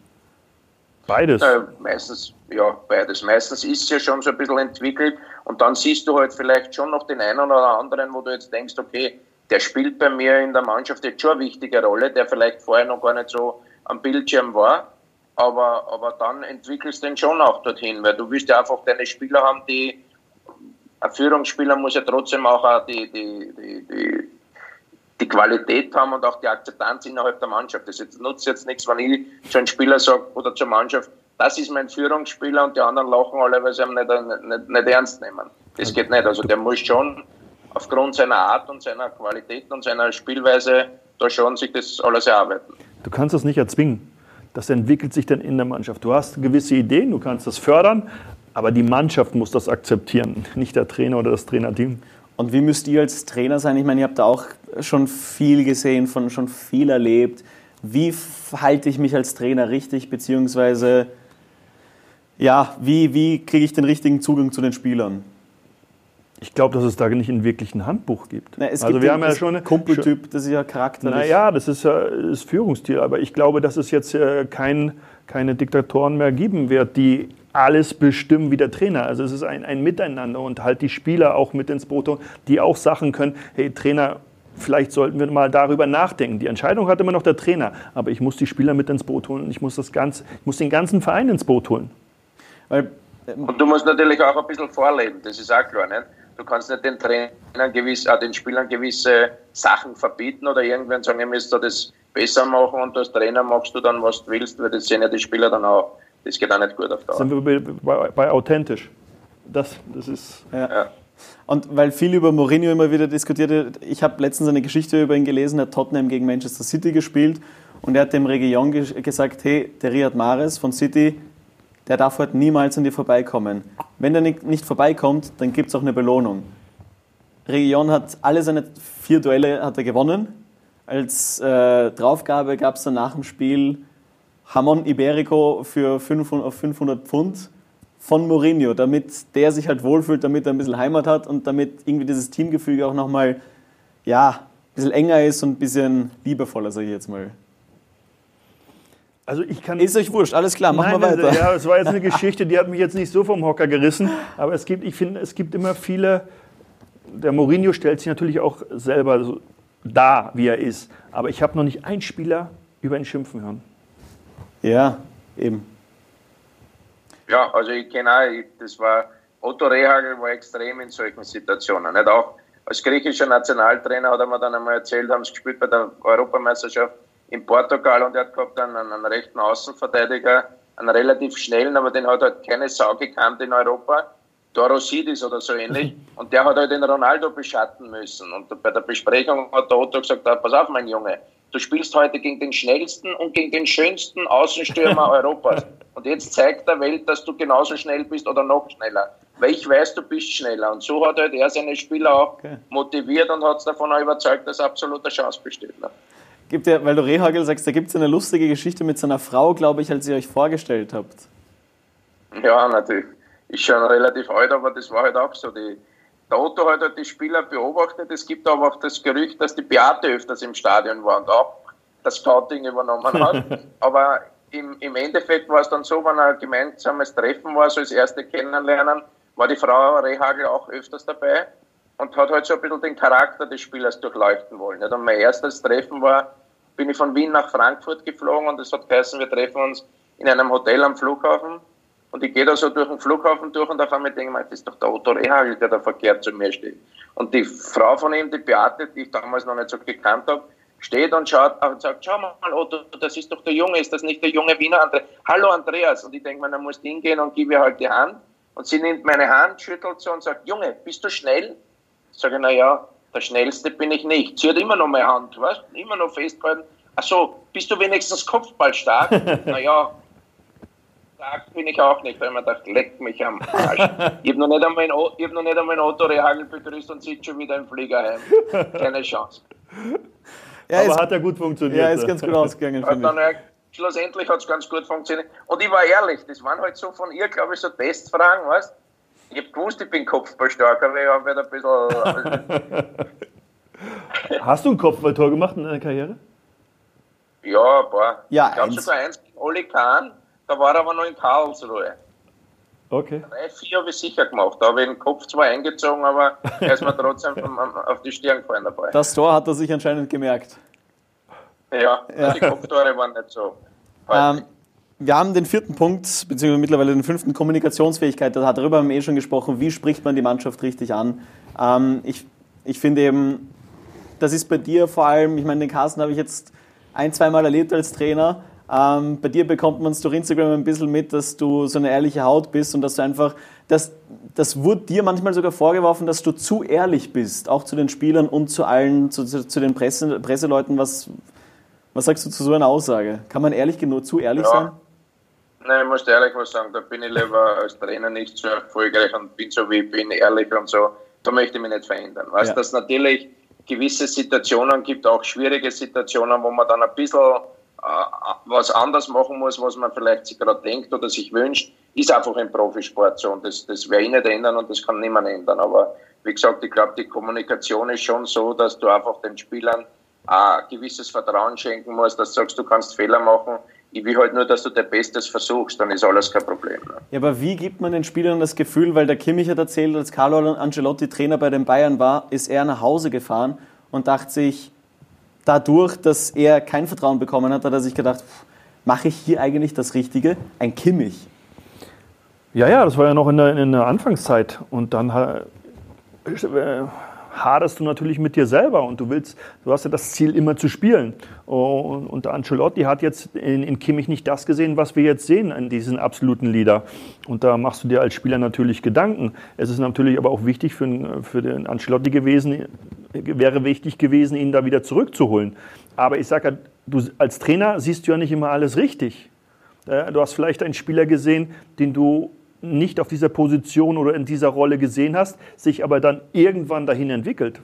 Beides. Äh, meistens, ja, beides. Meistens ist es ja schon so ein bisschen entwickelt und dann siehst du halt vielleicht schon noch den einen oder anderen, wo du jetzt denkst, okay, der spielt bei mir in der Mannschaft jetzt schon eine wichtige Rolle, der vielleicht vorher noch gar nicht so am Bildschirm war aber, aber dann entwickelst du den schon auch dorthin, weil du willst ja einfach deine Spieler haben, die, ein Führungsspieler muss ja trotzdem auch die, die, die, die, die Qualität haben und auch die Akzeptanz innerhalb der Mannschaft. Das nutzt jetzt nichts, wenn ich zu einem Spieler sage oder zur Mannschaft, das ist mein Führungsspieler und die anderen lachen alle, weil sie ihn nicht, nicht, nicht ernst nehmen. Das geht nicht. Also der muss schon aufgrund seiner Art und seiner Qualität und seiner Spielweise da schon sich das alles erarbeiten. Du kannst das nicht erzwingen das entwickelt sich dann in der Mannschaft. Du hast gewisse Ideen, du kannst das fördern, aber die Mannschaft muss das akzeptieren, nicht der Trainer oder das Trainerteam. Und wie müsst ihr als Trainer sein? Ich meine, ihr habt da auch schon viel gesehen, von, schon viel erlebt. Wie halte ich mich als Trainer richtig, beziehungsweise ja, wie, wie kriege ich den richtigen Zugang zu den Spielern? Ich glaube, dass es da nicht ein wirklichen Handbuch gibt. Na, es also gibt wir haben ja schon eine Kumpeltyp, das ist ja Charakter. Naja, das ist ja das Führungsstil. Aber ich glaube, dass es jetzt äh, kein, keine Diktatoren mehr geben wird, die alles bestimmen wie der Trainer. Also es ist ein, ein Miteinander und halt die Spieler auch mit ins Boot, die auch Sachen können, hey Trainer, vielleicht sollten wir mal darüber nachdenken. Die Entscheidung hat immer noch der Trainer, aber ich muss die Spieler mit ins Boot holen und ich muss, das ganz, ich muss den ganzen Verein ins Boot holen. Weil, ähm, und du musst natürlich auch ein bisschen vorleben, das ist auch klar. Nicht? Du kannst nicht den Trainern gewisse, äh, den Spielern gewisse Sachen verbieten oder irgendwann sagen, ihr müsst das besser machen und als Trainer machst du dann, was du willst, weil das sehen ja die Spieler dann auch. Das geht auch nicht gut auf Dauer. Sind wir bei, bei, bei authentisch. Das, das ist. Ja. ja. Und weil viel über Mourinho immer wieder diskutiert wird, ich habe letztens eine Geschichte über ihn gelesen, er hat Tottenham gegen Manchester City gespielt und er hat dem Region gesagt, hey, der Riyad Mahrez von City, der darf halt niemals an dir vorbeikommen. Wenn der nicht vorbeikommt, dann gibt es auch eine Belohnung. Region hat alle seine vier Duelle hat er gewonnen. Als äh, Draufgabe gab es dann nach dem Spiel Hamon Iberico für 500, 500 Pfund von Mourinho, damit der sich halt wohlfühlt, damit er ein bisschen Heimat hat und damit irgendwie dieses Teamgefüge auch nochmal ja, ein bisschen enger ist und ein bisschen liebevoller, sage ich jetzt mal. Also ich kann ist euch wurscht, alles klar, machen wir weiter. Ja, es war jetzt eine Geschichte, die hat mich jetzt nicht so vom Hocker gerissen, aber es gibt, ich finde, es gibt immer viele. Der Mourinho stellt sich natürlich auch selber so da, wie er ist, aber ich habe noch nicht einen Spieler über ihn schimpfen hören. Ja, eben. Ja, also ich kenne auch, das war Otto Rehagel war extrem in solchen Situationen. Nicht auch als griechischer Nationaltrainer hat er mir dann einmal erzählt, haben sie gespielt bei der Europameisterschaft in Portugal und er hat gehabt einen, einen rechten Außenverteidiger, einen relativ schnellen, aber den hat halt keine Sau gekannt in Europa. Dorosidis oder so ähnlich. Und der hat halt den Ronaldo beschatten müssen. Und bei der Besprechung hat der Otto gesagt, ah, pass auf, mein Junge, du spielst heute gegen den schnellsten und gegen den schönsten Außenstürmer Europas. Und jetzt zeigt der Welt, dass du genauso schnell bist oder noch schneller. Weil ich weiß, du bist schneller. Und so hat halt er seine Spieler auch okay. motiviert und hat es davon auch überzeugt, dass absolute Chance besteht. Ne? Gibt ja, weil du Rehagel sagst, da gibt es eine lustige Geschichte mit seiner Frau, glaube ich, als ihr euch vorgestellt habt. Ja, natürlich. Ist schon relativ alt, aber das war halt auch so. Die, der Otto hat halt die Spieler beobachtet. Es gibt aber auch das Gerücht, dass die Beate öfters im Stadion war und auch das Scouting übernommen hat. aber im, im Endeffekt war es dann so, wenn ein gemeinsames Treffen war, so das erste Kennenlernen, war die Frau Rehagel auch öfters dabei und hat halt so ein bisschen den Charakter des Spielers durchleuchten wollen. Und mein erstes Treffen war bin ich von Wien nach Frankfurt geflogen und es hat geheißen, wir treffen uns in einem Hotel am Flughafen. Und ich gehe da so durch den Flughafen durch und auf einmal denke ich, das ist doch der Otto Rehagel, der da verkehrt zu mir steht. Und die Frau von ihm, die Beate, die ich damals noch nicht so gekannt habe, steht und schaut und sagt, schau mal Otto, das ist doch der Junge, ist das nicht der junge Wiener Andreas? Hallo Andreas. Und ich denke mir, dann musst hingehen und gebe ihr halt die Hand. Und sie nimmt meine Hand, schüttelt so und sagt, Junge, bist du schnell? Sage ich, na ja, der Schnellste bin ich nicht. Sie hat immer noch meine Hand, weißt Immer noch festgehalten. Ach so, bist du wenigstens kopfballstark? naja, stark bin ich auch nicht, weil man dachte, leck mich am Arsch. Ich habe noch nicht einmal ein, ich hab noch nicht einmal ein Otto Rehagel begrüßt und sitze schon wieder im Flieger heim. Keine Chance. Ja, Aber ist, hat ja gut funktioniert. Ja, ist ganz gut ausgegangen, finde ich. Schlussendlich hat es ganz gut funktioniert. Und ich war ehrlich, das waren halt so von ihr, glaube ich, so Testfragen, weißt du? Ich habe gewusst, ich bin Kopfballstark, aber ich habe halt ein bisschen. Hast du ein Kopfballtor gemacht in deiner Karriere? Ja, ein paar. Ja, ich glaube sogar eins gegen Oli Kahn, da war er aber noch in Karlsruhe. Okay. Drei, vier habe ich sicher gemacht. Da habe ich den Kopf zwar eingezogen, aber er ist mir trotzdem auf die Stirn gefallen dabei. Das Tor hat er sich anscheinend gemerkt. Ja, ja. die Kopftore waren nicht so. Ähm, wir haben den vierten Punkt, beziehungsweise mittlerweile den fünften, Kommunikationsfähigkeit. Darüber haben wir eh schon gesprochen. Wie spricht man die Mannschaft richtig an? Ähm, ich, ich finde eben, das ist bei dir vor allem, ich meine, den Carsten habe ich jetzt ein, zweimal erlebt als Trainer. Ähm, bei dir bekommt man es durch Instagram ein bisschen mit, dass du so eine ehrliche Haut bist und dass du einfach, das, das wurde dir manchmal sogar vorgeworfen, dass du zu ehrlich bist, auch zu den Spielern und zu allen, zu, zu, zu den Presse, Presseleuten. Was, Was sagst du zu so einer Aussage? Kann man ehrlich genug zu ehrlich ja. sein? Nein, ich muss ehrlich was sagen, da bin ich lieber als Trainer nicht so erfolgreich und bin so wie ich bin, ehrlich und so. Da möchte ich mich nicht verändern. Weißt ja. dass natürlich gewisse Situationen gibt, auch schwierige Situationen, wo man dann ein bisschen äh, was anders machen muss, was man vielleicht sich gerade denkt oder sich wünscht, ist einfach im Profisport so und das, das werde ich nicht ändern und das kann niemand ändern. Aber wie gesagt, ich glaube, die Kommunikation ist schon so, dass du einfach den Spielern ein gewisses Vertrauen schenken musst, dass du sagst, du kannst Fehler machen. Ich will halt nur, dass du dein Bestes versuchst, dann ist alles kein Problem. Ne? Ja, aber wie gibt man den Spielern das Gefühl, weil der Kimmich hat erzählt, als Carlo Ancelotti Trainer bei den Bayern war, ist er nach Hause gefahren und dachte sich, dadurch, dass er kein Vertrauen bekommen hat, hat er sich gedacht, mache ich hier eigentlich das Richtige? Ein Kimmich. Ja, ja, das war ja noch in der, in der Anfangszeit. Und dann äh, haderst du natürlich mit dir selber und du willst, du hast ja das Ziel, immer zu spielen. Und, und Ancelotti hat jetzt in, in, Kimmich nicht das gesehen, was wir jetzt sehen in diesen absoluten Leader. Und da machst du dir als Spieler natürlich Gedanken. Es ist natürlich aber auch wichtig für, für den Ancelotti gewesen, wäre wichtig gewesen, ihn da wieder zurückzuholen. Aber ich sage ja, du als Trainer siehst du ja nicht immer alles richtig. Du hast vielleicht einen Spieler gesehen, den du nicht auf dieser Position oder in dieser Rolle gesehen hast, sich aber dann irgendwann dahin entwickelt.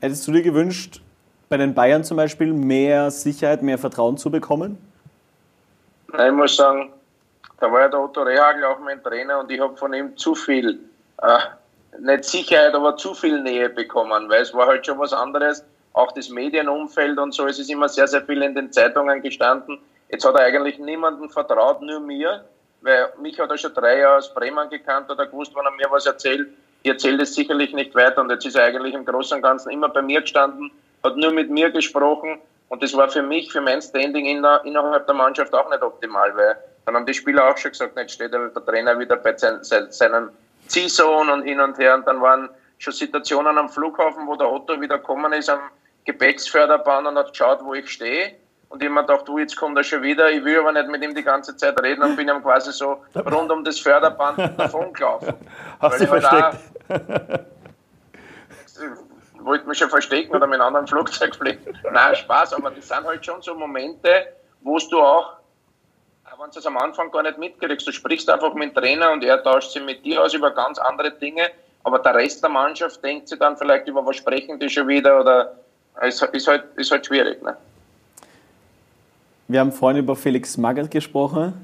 Hättest du dir gewünscht, bei den Bayern zum Beispiel mehr Sicherheit, mehr Vertrauen zu bekommen? Nein, ich muss sagen, da war ja der Otto Rehagel auch mein Trainer und ich habe von ihm zu viel, äh, nicht Sicherheit, aber zu viel Nähe bekommen, weil es war halt schon was anderes, auch das Medienumfeld und so, es ist immer sehr, sehr viel in den Zeitungen gestanden. Jetzt hat er eigentlich niemanden vertraut, nur mir weil mich hat er schon drei Jahre aus Bremen gekannt, hat er gewusst, wenn er mir was erzählt. Ich erzähle es sicherlich nicht weiter. Und jetzt ist er eigentlich im Großen und Ganzen immer bei mir gestanden, hat nur mit mir gesprochen. Und das war für mich, für mein Standing innerhalb der Mannschaft auch nicht optimal, weil dann haben die Spieler auch schon gesagt, jetzt steht der Trainer wieder bei seinem Ziehsohn und hin und her. Und dann waren schon Situationen am Flughafen, wo der Otto wieder gekommen ist am Gepäcksförderbahn und hat geschaut, wo ich stehe und ich mir gedacht, du, jetzt kommt er schon wieder, ich will aber nicht mit ihm die ganze Zeit reden und bin ihm quasi so rund um das Förderband davon gelaufen. Hast du halt versteckt? ich wollte mich schon verstecken oder mit einem anderen Flugzeug fliegen. Nein, Spaß, aber das sind halt schon so Momente, wo du auch, wenn du es am Anfang gar nicht mitkriegst, du sprichst einfach mit dem Trainer und er tauscht sich mit dir aus über ganz andere Dinge, aber der Rest der Mannschaft denkt sich dann vielleicht über was sprechen die schon wieder oder ist, ist, halt, ist halt schwierig. Ne? Wir haben vorhin über Felix Magath gesprochen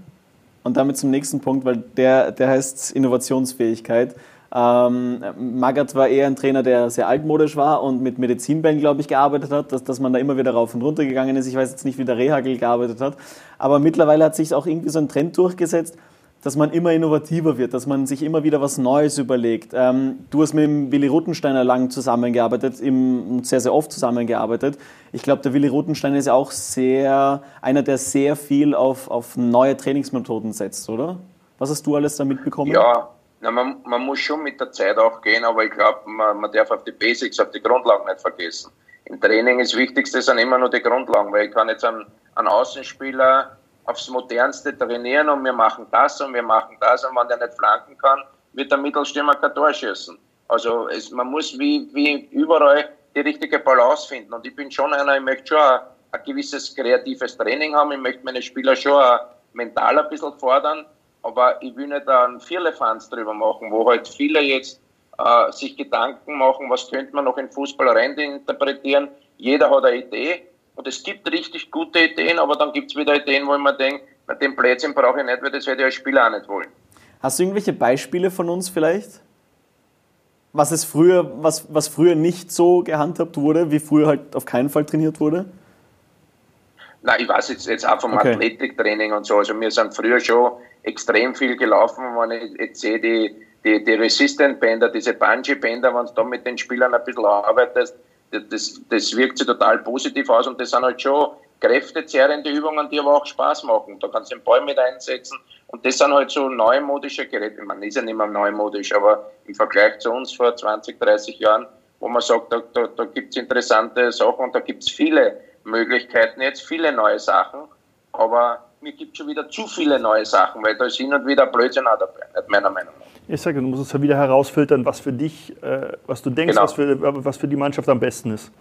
und damit zum nächsten Punkt, weil der, der heißt Innovationsfähigkeit. Ähm, Magath war eher ein Trainer, der sehr altmodisch war und mit Medizinbällen, glaube ich, gearbeitet hat, dass, dass man da immer wieder rauf und runter gegangen ist. Ich weiß jetzt nicht, wie der Rehagel gearbeitet hat, aber mittlerweile hat sich auch irgendwie so ein Trend durchgesetzt, dass man immer innovativer wird, dass man sich immer wieder was Neues überlegt. Ähm, du hast mit dem Willi Ruttensteiner lang zusammengearbeitet, im, sehr, sehr oft zusammengearbeitet. Ich glaube, der Willi Ruttensteiner ist ja auch sehr, einer, der sehr viel auf, auf neue Trainingsmethoden setzt, oder? Was hast du alles da mitbekommen? Ja, na, man, man muss schon mit der Zeit auch gehen, aber ich glaube, man, man darf auf die Basics, auf die Grundlagen nicht vergessen. Im Training ist das Wichtigste sind immer nur die Grundlagen, weil ich kann jetzt einen, einen Außenspieler aufs Modernste trainieren und wir machen das und wir machen das und wenn der nicht flanken kann, wird der Mittelstürmer kein Tor schießen. Also es, man muss wie, wie überall die richtige Balance finden und ich bin schon einer, ich möchte schon ein, ein gewisses kreatives Training haben, ich möchte meine Spieler schon mental ein bisschen fordern, aber ich will nicht einen Vierlefanz drüber machen, wo halt viele jetzt äh, sich Gedanken machen, was könnte man noch in Fußball rein interpretieren. Jeder hat eine Idee und es gibt richtig gute Ideen, aber dann gibt es wieder Ideen, wo ich mir denke, mit dem Plätzchen brauche ich nicht, weil das werde ich als Spieler auch nicht wollen. Hast du irgendwelche Beispiele von uns vielleicht? Was, es früher, was, was früher nicht so gehandhabt wurde, wie früher halt auf keinen Fall trainiert wurde? Nein, ich weiß jetzt, jetzt auch vom okay. Athletiktraining und so. Also wir sind früher schon extrem viel gelaufen, wenn ich jetzt sehe, die, die, die Resistant-Bänder, diese Bungee-Bänder, wenn du da mit den Spielern ein bisschen arbeitest, das, das wirkt sich total positiv aus und das sind halt schon kräftezehrende Übungen, die aber auch Spaß machen. Da kannst du den Ball mit einsetzen und das sind halt so neumodische Geräte. Man ist ja nicht mehr neumodisch, aber im Vergleich zu uns vor 20, 30 Jahren, wo man sagt, da, da, da gibt es interessante Sachen und da gibt es viele Möglichkeiten, jetzt viele neue Sachen, aber mir gibt schon wieder zu viele neue Sachen, weil da ist hin und wieder Blödsinn auch dabei, meiner Meinung nach. Ich sage, du musst es ja wieder herausfiltern, was für dich, äh, was du denkst, genau. was, für, was für die Mannschaft am besten ist.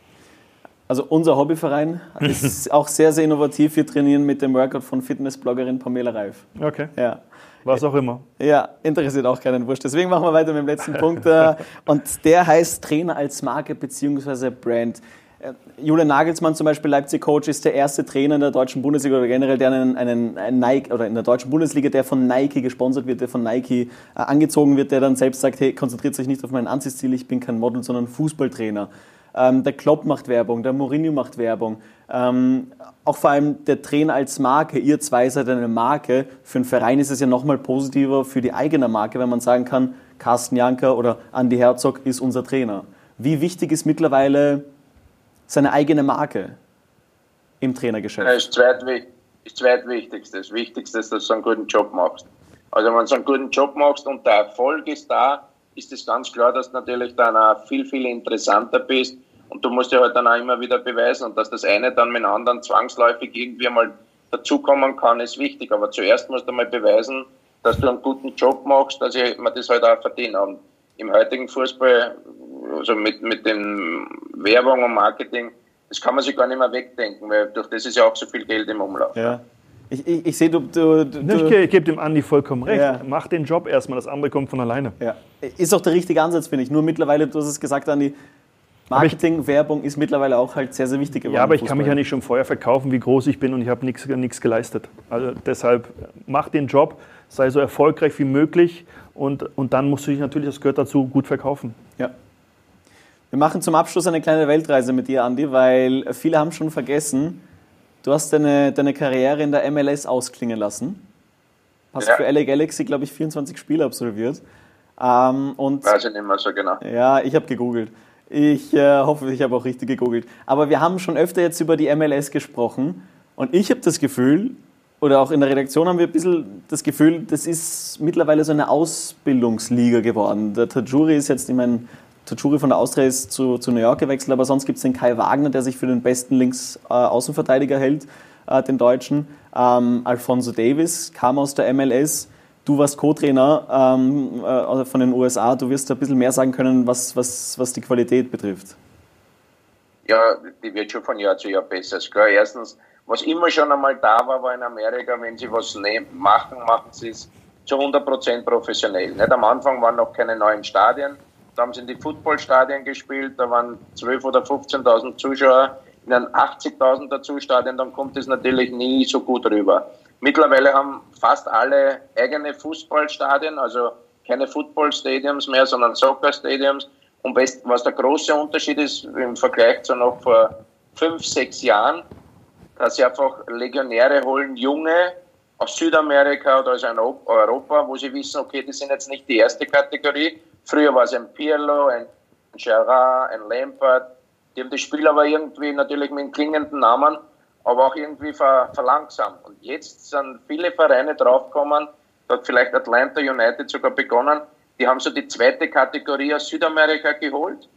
Also unser Hobbyverein ist auch sehr, sehr innovativ. Wir trainieren mit dem Workout von Fitnessbloggerin Pamela Reif. Okay. Ja. Was auch immer. Ja, interessiert auch keinen Wurscht. Deswegen machen wir weiter mit dem letzten Punkt. äh, Und der heißt Trainer als Marke bzw. Brand. Julian Nagelsmann zum Beispiel, Leipzig-Coach, ist der erste Trainer in der deutschen Bundesliga oder generell, der einen, einen, Nike oder in der deutschen Bundesliga, der von Nike gesponsert wird, der von Nike äh, angezogen wird, der dann selbst sagt, hey, konzentriert euch nicht auf mein Anziehstil, ich bin kein Model, sondern Fußballtrainer. Ähm, der Klopp macht Werbung, der Mourinho macht Werbung. Ähm, auch vor allem der Trainer als Marke, ihr zwei seid eine Marke. Für einen Verein ist es ja nochmal positiver für die eigene Marke, wenn man sagen kann, Carsten Janker oder Andy Herzog ist unser Trainer. Wie wichtig ist mittlerweile seine eigene Marke im Trainergeschäft? Das ist Zweitwichtigste. Das Wichtigste ist, dass du einen guten Job machst. Also wenn du einen guten Job machst und der Erfolg ist da, ist es ganz klar, dass du natürlich dann auch viel, viel interessanter bist und du musst ja halt dann auch immer wieder beweisen und dass das eine dann mit dem anderen zwangsläufig irgendwie mal dazukommen kann, ist wichtig. Aber zuerst musst du mal beweisen, dass du einen guten Job machst, dass ich mir das halt auch verdiene. Und im heutigen Fußball, also mit, mit den Werbung und Marketing, das kann man sich gar nicht mehr wegdenken, weil durch das ist ja auch so viel Geld im Umlauf. Ja. Ich, ich, ich sehe, du, du, du, Ich gebe geb dem Andi vollkommen recht. Ja. Mach den Job erstmal, das andere kommt von alleine. Ja. Ist auch der richtige Ansatz, finde ich. Nur mittlerweile, du hast es gesagt, Andi, Marketing, Werbung ist mittlerweile auch halt sehr, sehr wichtig geworden. Ja, aber ich kann mich ja nicht schon vorher verkaufen, wie groß ich bin und ich habe nichts nichts geleistet. Also deshalb mach den Job, sei so erfolgreich wie möglich und, und dann musst du dich natürlich, das gehört dazu, gut verkaufen. Ja. Wir machen zum Abschluss eine kleine Weltreise mit dir, Andi, weil viele haben schon vergessen, du hast deine, deine Karriere in der MLS ausklingen lassen. Hast Ja. für LA Galaxy, glaube ich, 24 Spiele absolviert. Ähm, und Weiß ich nicht mehr so genau. Ja, ich habe gegoogelt. Ich äh, hoffe, ich habe auch richtig gegoogelt. Aber wir haben schon öfter jetzt über die MLS gesprochen und ich habe das Gefühl, oder auch in der Redaktion haben wir ein bisschen das Gefühl, das ist mittlerweile so eine Ausbildungsliga geworden. Der Tajuri ist jetzt, ich meine, Tajuri von der Austria ist zu, zu New York gewechselt, aber sonst gibt es den Kai Wagner, der sich für den besten Links-Außenverteidiger hält, äh, den Deutschen. Ähm, Alfonso Davis kam aus der MLS. Du warst Co-Trainer ähm, äh, von den USA. Du wirst ein bisschen mehr sagen können, was, was, was die Qualität betrifft. Ja, die wird schon von Jahr zu Jahr besser. Klar. Erstens, was immer schon einmal da war, war in Amerika, wenn sie was nehmen, machen, machen sie es zu 100% professionell. Nicht? Am Anfang waren noch keine neuen Stadien. Da haben sie in die Footballstadien gespielt, da waren 12.000 oder 15.000 Zuschauer. In einem 80.000 dazu Stadion, dann kommt es natürlich nie so gut rüber. Mittlerweile haben fast alle eigene Fußballstadien, also keine Footballstadiums mehr, sondern Soccer-Stadiums. Und was der große Unterschied ist im Vergleich zu noch vor fünf, sechs Jahren, dass sie einfach Legionäre holen, junge aus Südamerika oder aus Europa, wo sie wissen, okay, die sind jetzt nicht die erste Kategorie. Früher war es ein Pirlo, ein Gerard, ein Lampard. Die haben das Spiel aber irgendwie natürlich mit klingenden Namen, aber auch irgendwie ver verlangsamt. Und jetzt sind viele Vereine draufgekommen, da hat vielleicht Atlanta United sogar begonnen, die haben so die zweite Kategorie aus Südamerika geholt.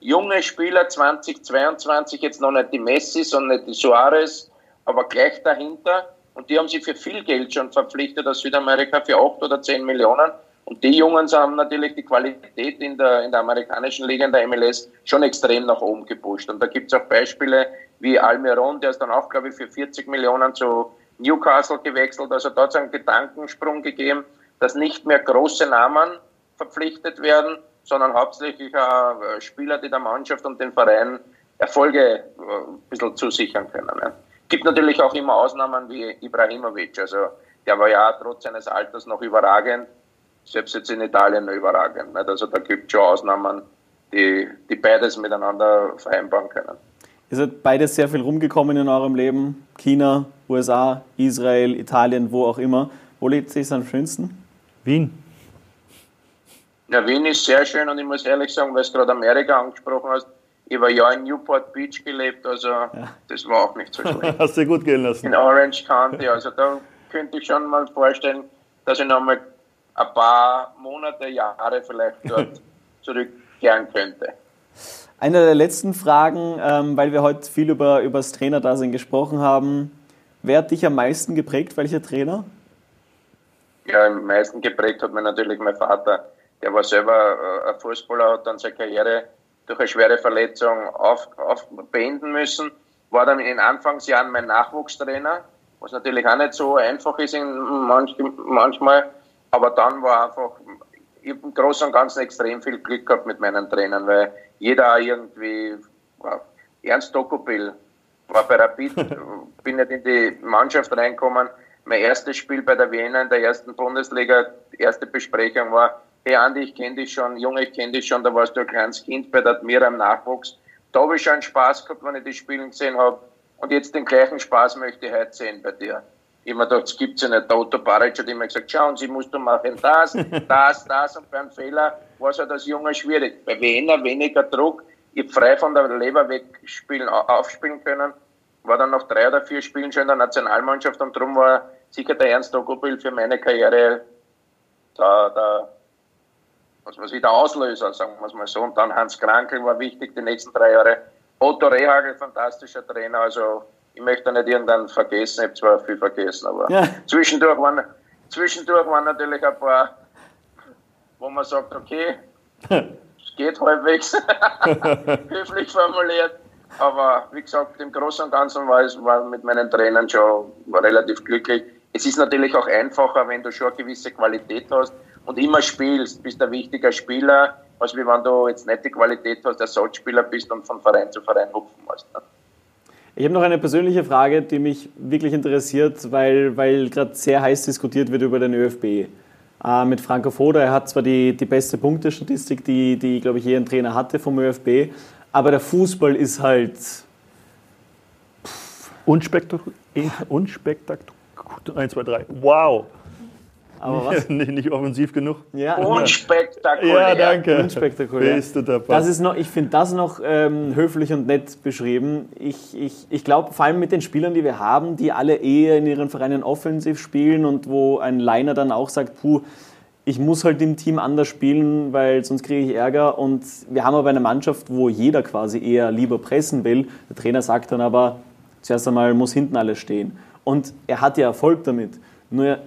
Junge Spieler 2022, jetzt noch nicht die Messi, sondern nicht die Suarez, aber gleich dahinter. Und die haben sie für viel Geld schon verpflichtet aus Südamerika für 8 oder 10 Millionen. Und die Jungs haben natürlich die Qualität in der, in der amerikanischen Liga, in der MLS, schon extrem nach oben gepusht. Und da gibt es auch Beispiele wie Almiron, der ist dann auch, glaube ich, für 40 Millionen zu Newcastle gewechselt. Also da hat einen Gedankensprung gegeben, dass nicht mehr große Namen verpflichtet werden, sondern hauptsächlich äh, Spieler, die der Mannschaft und den Verein Erfolge äh, ein bisschen zusichern können. Ne? Gibt natürlich auch immer Ausnahmen wie Ibrahimovic. Also der war ja trotz seines Alters noch überragend, selbst jetzt in Italien überragend. Nicht? Also da gibt es schon Ausnahmen, die, die beides miteinander vereinbaren können. Ihr seid beides sehr viel rumgekommen in eurem Leben. China, USA, Israel, Italien, wo auch immer. Wo lebt sich am schönsten? Wien. Ja, Wien ist sehr schön und ich muss ehrlich sagen, weil du gerade Amerika angesprochen hast, ich war ja in Newport Beach gelebt, also ja. das war auch nicht so schlecht. Hast du gut gehen lassen. In Orange County, also da könnte ich schon mal vorstellen, dass ich noch mal ein paar Monate, Jahre vielleicht dort zurückkehren könnte. Eine der letzten Fragen, ähm, weil wir heute viel über, über das Trainerdasein gesprochen haben. Wer hat dich am meisten geprägt? Welcher Trainer? Ja, am meisten geprägt hat mir natürlich mein Vater. Der war selber äh, ein Fußballer, hat dann seine Karriere durch eine schwere Verletzung auf, auf beenden müssen. War dann in den Anfangsjahren mein Nachwuchstrainer, was natürlich auch nicht so einfach ist in manch, manchmal. Aber dann war einfach, ich habe im Großen und Ganzen extrem viel Glück gehabt mit meinen Trainern, weil jeder irgendwie, wow, Ernst Dokopil war bei Rapid, bin nicht in die Mannschaft reingekommen. Mein erstes Spiel bei der Wiener in der ersten Bundesliga, erste Besprechung war, hey Andi, ich kenne dich schon, Junge, ich kenne dich schon, da warst du ein kleines Kind bei der Admira im Nachwuchs. Da habe ich schon Spaß gehabt, wenn ich die Spielen gesehen habe. Und jetzt den gleichen Spaß möchte ich heute sehen bei dir. Ich habe mir gedacht, das gibt's ja nicht. Der Otto Baric hat immer gesagt, schauen Sie, musst du machen das, das, das. Und bei einem Fehler war es halt als Junge schwierig. Bei Wiener weniger Druck. Ich frei von der Leber weg spielen, aufspielen können. War dann nach drei oder vier Spielen schon in der Nationalmannschaft und darum war sicher der Ernst Ogobil für meine Karriere da, da was weiß ich, der Auslöser, sagen wir es mal so. Und dann Hans Krankel war wichtig die nächsten drei Jahre. Otto Rehagel, fantastischer Trainer. Also ich möchte nicht irgendwann vergessen, ich habe zwar viel vergessen, aber ja. zwischendurch, waren, zwischendurch waren natürlich ein paar, wo man sagt, okay, es geht halbwegs, höflich formuliert. Aber wie gesagt, im Großen und Ganzen war es war mit meinen Trainern schon relativ glücklich. Es ist natürlich auch einfacher, wenn du schon eine gewisse Qualität hast und immer spielst, bist ein wichtiger Spieler, als wenn du jetzt nicht die Qualität hast, Ersatzspieler bist und von Verein zu Verein hupfen musst. Ne? Ich habe noch eine persönliche Frage, die mich wirklich interessiert, weil, weil gerade sehr heiß diskutiert wird über den ÖFB. Äh, mit Franco Foda, er hat zwar die, die beste Punktestatistik, die, die glaube ich, je ein Trainer hatte vom ÖFB, aber der Fußball ist halt... Unspektakulär. Unspektakulär. 1, 2, 3. Wow. Aber was? nicht, nicht offensiv genug. Ja. Unspektakulär. Ja, danke. Unspektakulär. Bist du dabei. Das ist noch, ich finde das noch ähm, höflich und nett beschrieben. Ich, ich, ich glaube, vor allem mit den Spielern, die wir haben, die alle eher in ihren Vereinen offensiv spielen und wo ein Liner dann auch sagt, puh, ich muss halt im Team anders spielen, weil sonst kriege ich Ärger. Und wir haben aber eine Mannschaft, wo jeder quasi eher lieber pressen will. Der Trainer sagt dann aber, zuerst einmal muss hinten alles stehen. Und er hat ja Erfolg damit. Nur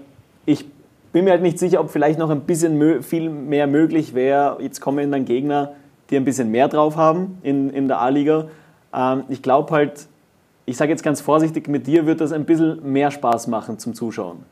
ich bin mir halt nicht sicher, ob vielleicht noch ein bisschen viel mehr möglich wäre. Jetzt kommen dann Gegner, die ein bisschen mehr drauf haben in, in der A-Liga. Ähm, ich glaube halt, ich sage jetzt ganz vorsichtig, mit dir wird das ein bisschen mehr Spaß machen zum Zuschauen.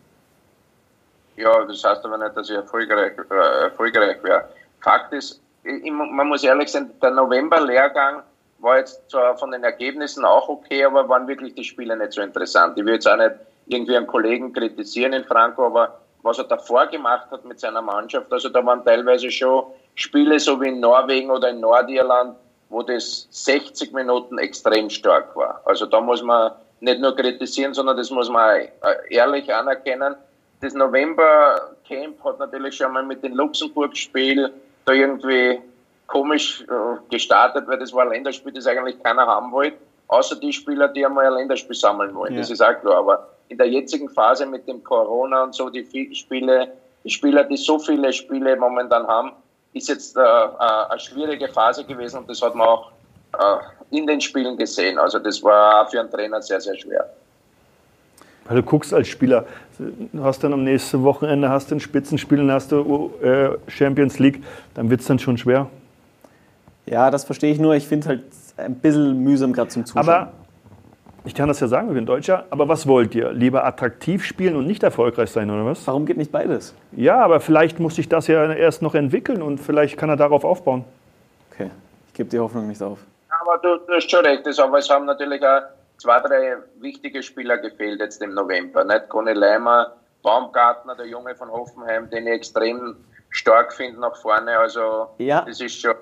Ja, das heißt aber nicht, dass ich erfolgreich, äh, erfolgreich wäre. Fakt ist, ich, man muss ehrlich sein, der November-Lehrgang war jetzt zwar von den Ergebnissen auch okay, aber waren wirklich die Spiele nicht so interessant. Ich will jetzt auch nicht irgendwie einen Kollegen kritisieren in Franco, aber was er davor gemacht hat mit seiner Mannschaft. Also da waren teilweise schon Spiele so wie in Norwegen oder in Nordirland, wo das 60 Minuten extrem stark war. Also da muss man nicht nur kritisieren, sondern das muss man ehrlich anerkennen. Das November-Camp hat natürlich schon mal mit dem Luxemburg-Spiel da irgendwie komisch äh, gestartet, weil das war ein Länderspiel, das eigentlich keiner haben wollte, außer die Spieler, die einmal ein Länderspiel sammeln wollen. Ja. Das ist auch klar. Aber in der jetzigen Phase mit dem Corona und so, die Spiele, die Spieler, die so viele Spiele momentan haben, ist jetzt äh, äh, eine schwierige Phase gewesen und das hat man auch äh, in den Spielen gesehen. Also das war für einen Trainer sehr, sehr schwer. Weil du guckst als Spieler, du hast dann am nächsten Wochenende hast du ein Spitzenspiel und hast du äh, Champions League, dann wird es dann schon schwer. Ja, das verstehe ich nur. Ich finde es halt ein bisschen mühsam gerade zum Zuschauen. Aber ich kann das ja sagen, ich bin Deutscher, aber was wollt ihr? Lieber attraktiv spielen und nicht erfolgreich sein, oder was? Warum geht nicht beides? Ja, aber vielleicht muss sich das ja erst noch entwickeln und vielleicht kann er darauf aufbauen. Okay, ich gebe die Hoffnung nicht auf. Aber du, du hast schon recht, aber es haben natürlich auch zwei, drei wichtige Spieler gefehlt jetzt im November. Nicht Conny Leimer, Baumgartner, der Junge von Hoffenheim, den ich extrem stark finde nach vorne. Also ja. das ist schon.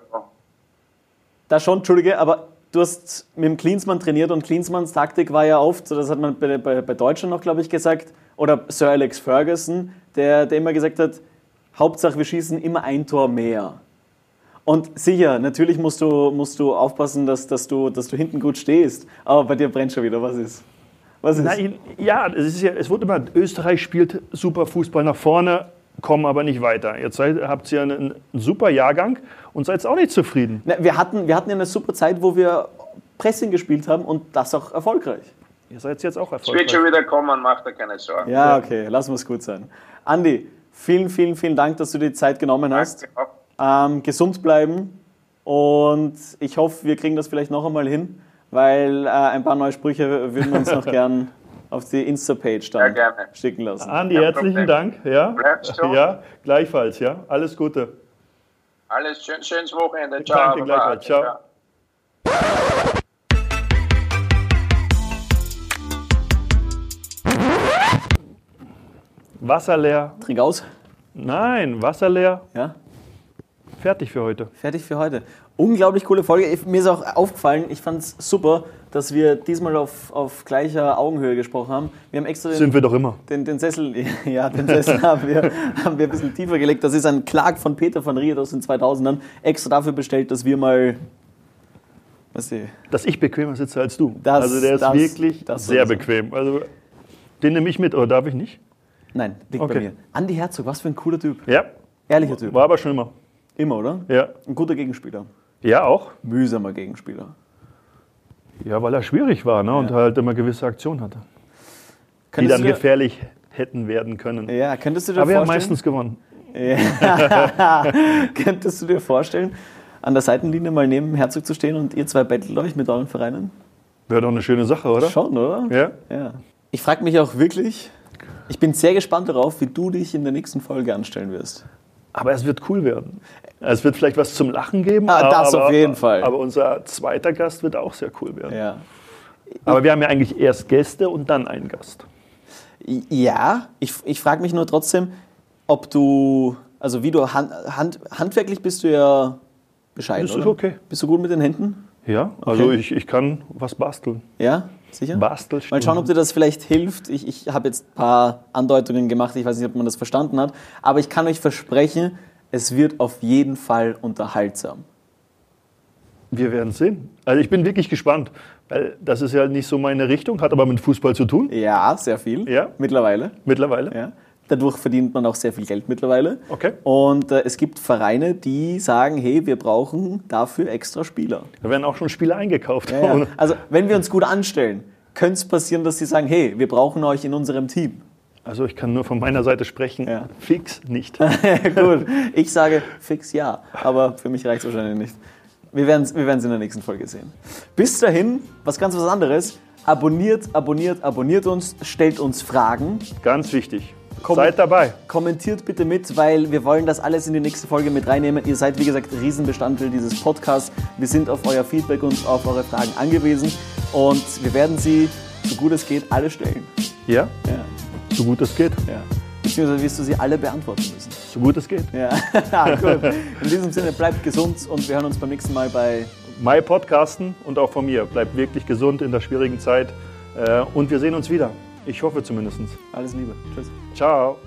Da schon, Entschuldige, aber du hast mit dem Klinsmann trainiert und Klinsmanns Taktik war ja oft, das hat man bei, bei, bei Deutschland noch, glaube ich, gesagt, oder Sir Alex Ferguson, der, der immer gesagt hat, Hauptsache wir schießen immer ein Tor mehr. Und sicher, natürlich musst du, musst du aufpassen, dass, dass, du, dass du hinten gut stehst, aber bei dir brennt schon wieder, was ist? Was ist? Nein, ja, es, ist ja, es wurde immer, Österreich spielt super Fußball nach vorne, kommen aber nicht weiter. Jetzt seid, habt ihr einen, einen super Jahrgang und seid auch nicht zufrieden. Na, wir, hatten, wir hatten ja eine super Zeit, wo wir Pressing gespielt haben und das auch erfolgreich. Ihr seid jetzt auch erfolgreich. Es wird schon wieder kommen, macht da keine Sorgen. Ja, okay, lassen wir es gut sein. Andi, vielen, vielen, vielen Dank, dass du dir die Zeit genommen hast. Ähm, gesund bleiben Und ich hoffe, wir kriegen das vielleicht noch einmal hin, weil äh, ein paar neue Sprüche würden wir uns noch gern auf die Insta-Page Ja, dann gerne. schicken lassen. Andi, herzlichen Problem. Dank. Ja? Bleibst du? ja, gleichfalls. Ja, alles Gute. Alles schön, schönes Wochenende. Ciao. Danke, gleichfalls. Ciao. Wasser leer. Trink aus. Nein, Wasser leer. Ja, Fertig für heute. fertig für heute. Unglaublich coole Folge. Mir ist auch aufgefallen, ich fand es super, dass wir diesmal auf, auf gleicher Augenhöhe gesprochen haben. Wir haben extra den, Sind wir doch immer. den, den Sessel, ja, den Sessel haben wir, haben wir ein bisschen tiefer gelegt. Das ist ein Clark von Peter von Ried aus den 2000ern, extra dafür bestellt, dass wir mal, was die, Dass ich bequemer sitze als du. Das- also der ist das- wirklich das sehr bequem. Also den nehme ich mit, oder darf ich nicht? nein, liegt bei Okay. mir. Andi Herzog, was für ein cooler Typ. Ja. Ehrlicher Typ. War aber schon immer. Immer, oder? Ja. Ein guter Gegenspieler. Ja, auch. Mühsamer Gegenspieler. Ja, weil er schwierig war ne? und halt immer gewisse Aktionen hatte. Die Könntest dann du dir- gefährlich hätten werden können. Ja, könntest du dir Aber wir haben vorstellen? meistens gewonnen. Könntest du dir vorstellen, an der Seitenlinie mal neben Herzog zu stehen und ihr zwei bettelt euch mit euren Vereinen? Wäre doch eine schöne Sache, oder? Schon, oder? Ja. ja. Ich frage mich auch wirklich, ich bin sehr gespannt darauf, wie du dich in der nächsten Folge anstellen wirst. Aber es wird cool werden. Es wird vielleicht was zum Lachen geben. Ah, das aber, auf jeden Fall. Aber unser zweiter Gast wird auch sehr cool werden. Ja. Aber wir haben ja eigentlich erst Gäste und dann einen Gast. Ja, ich, ich frage mich nur trotzdem, ob du, also wie du hand, hand, handwerklich bist du ja bescheiden, Das ist oder? okay. Bist du gut mit den Händen? Ja, also ich, ich kann was basteln. Ja, sicher? Bastelstunden. Mal schauen, ob dir das vielleicht hilft. Ich, ich habe jetzt ein paar Andeutungen gemacht, ich weiß nicht, ob man das verstanden hat, aber ich kann euch versprechen, es wird auf jeden Fall unterhaltsam. Wir werden sehen. Also ich bin wirklich gespannt, weil das ist ja nicht so meine Richtung, hat aber mit Fußball zu tun. Ja, sehr viel. Ja. Mittlerweile. Mittlerweile. Ja. Dadurch verdient man auch sehr viel Geld mittlerweile. Okay. Und äh, es gibt Vereine, die sagen, hey, wir brauchen dafür extra Spieler. Da werden auch schon Spieler eingekauft. Ja, ja. Also wenn wir uns gut anstellen, könnte es passieren, dass sie sagen, hey, wir brauchen euch in unserem Team. Also ich kann nur von meiner Seite sprechen. Ja. Fix nicht. Gut, ich sage fix ja, aber für mich reicht es wahrscheinlich nicht. Wir werden es wir werden's in der nächsten Folge sehen. Bis dahin, was ganz was anderes. Abonniert, abonniert, abonniert uns, stellt uns Fragen, Ganz wichtig. Seid dabei. kommentiert bitte mit, weil wir wollen das alles in die nächste Folge mit reinnehmen. Ihr seid, wie gesagt, Riesenbestandteil dieses Podcasts. Wir sind auf euer Feedback und auf eure Fragen angewiesen und wir werden sie, so gut es geht, alle stellen. Ja, Ja, so gut es geht. ja. Beziehungsweise wirst du sie alle beantworten müssen. So gut es geht. Ja, gut. In diesem Sinne, bleibt gesund und wir hören uns beim nächsten Mal bei My Podcasten und auch von mir. Bleibt wirklich gesund in der schwierigen Zeit. Äh, Und wir sehen uns wieder. Ich hoffe zumindest. Alles Liebe. Tschüss. Ciao.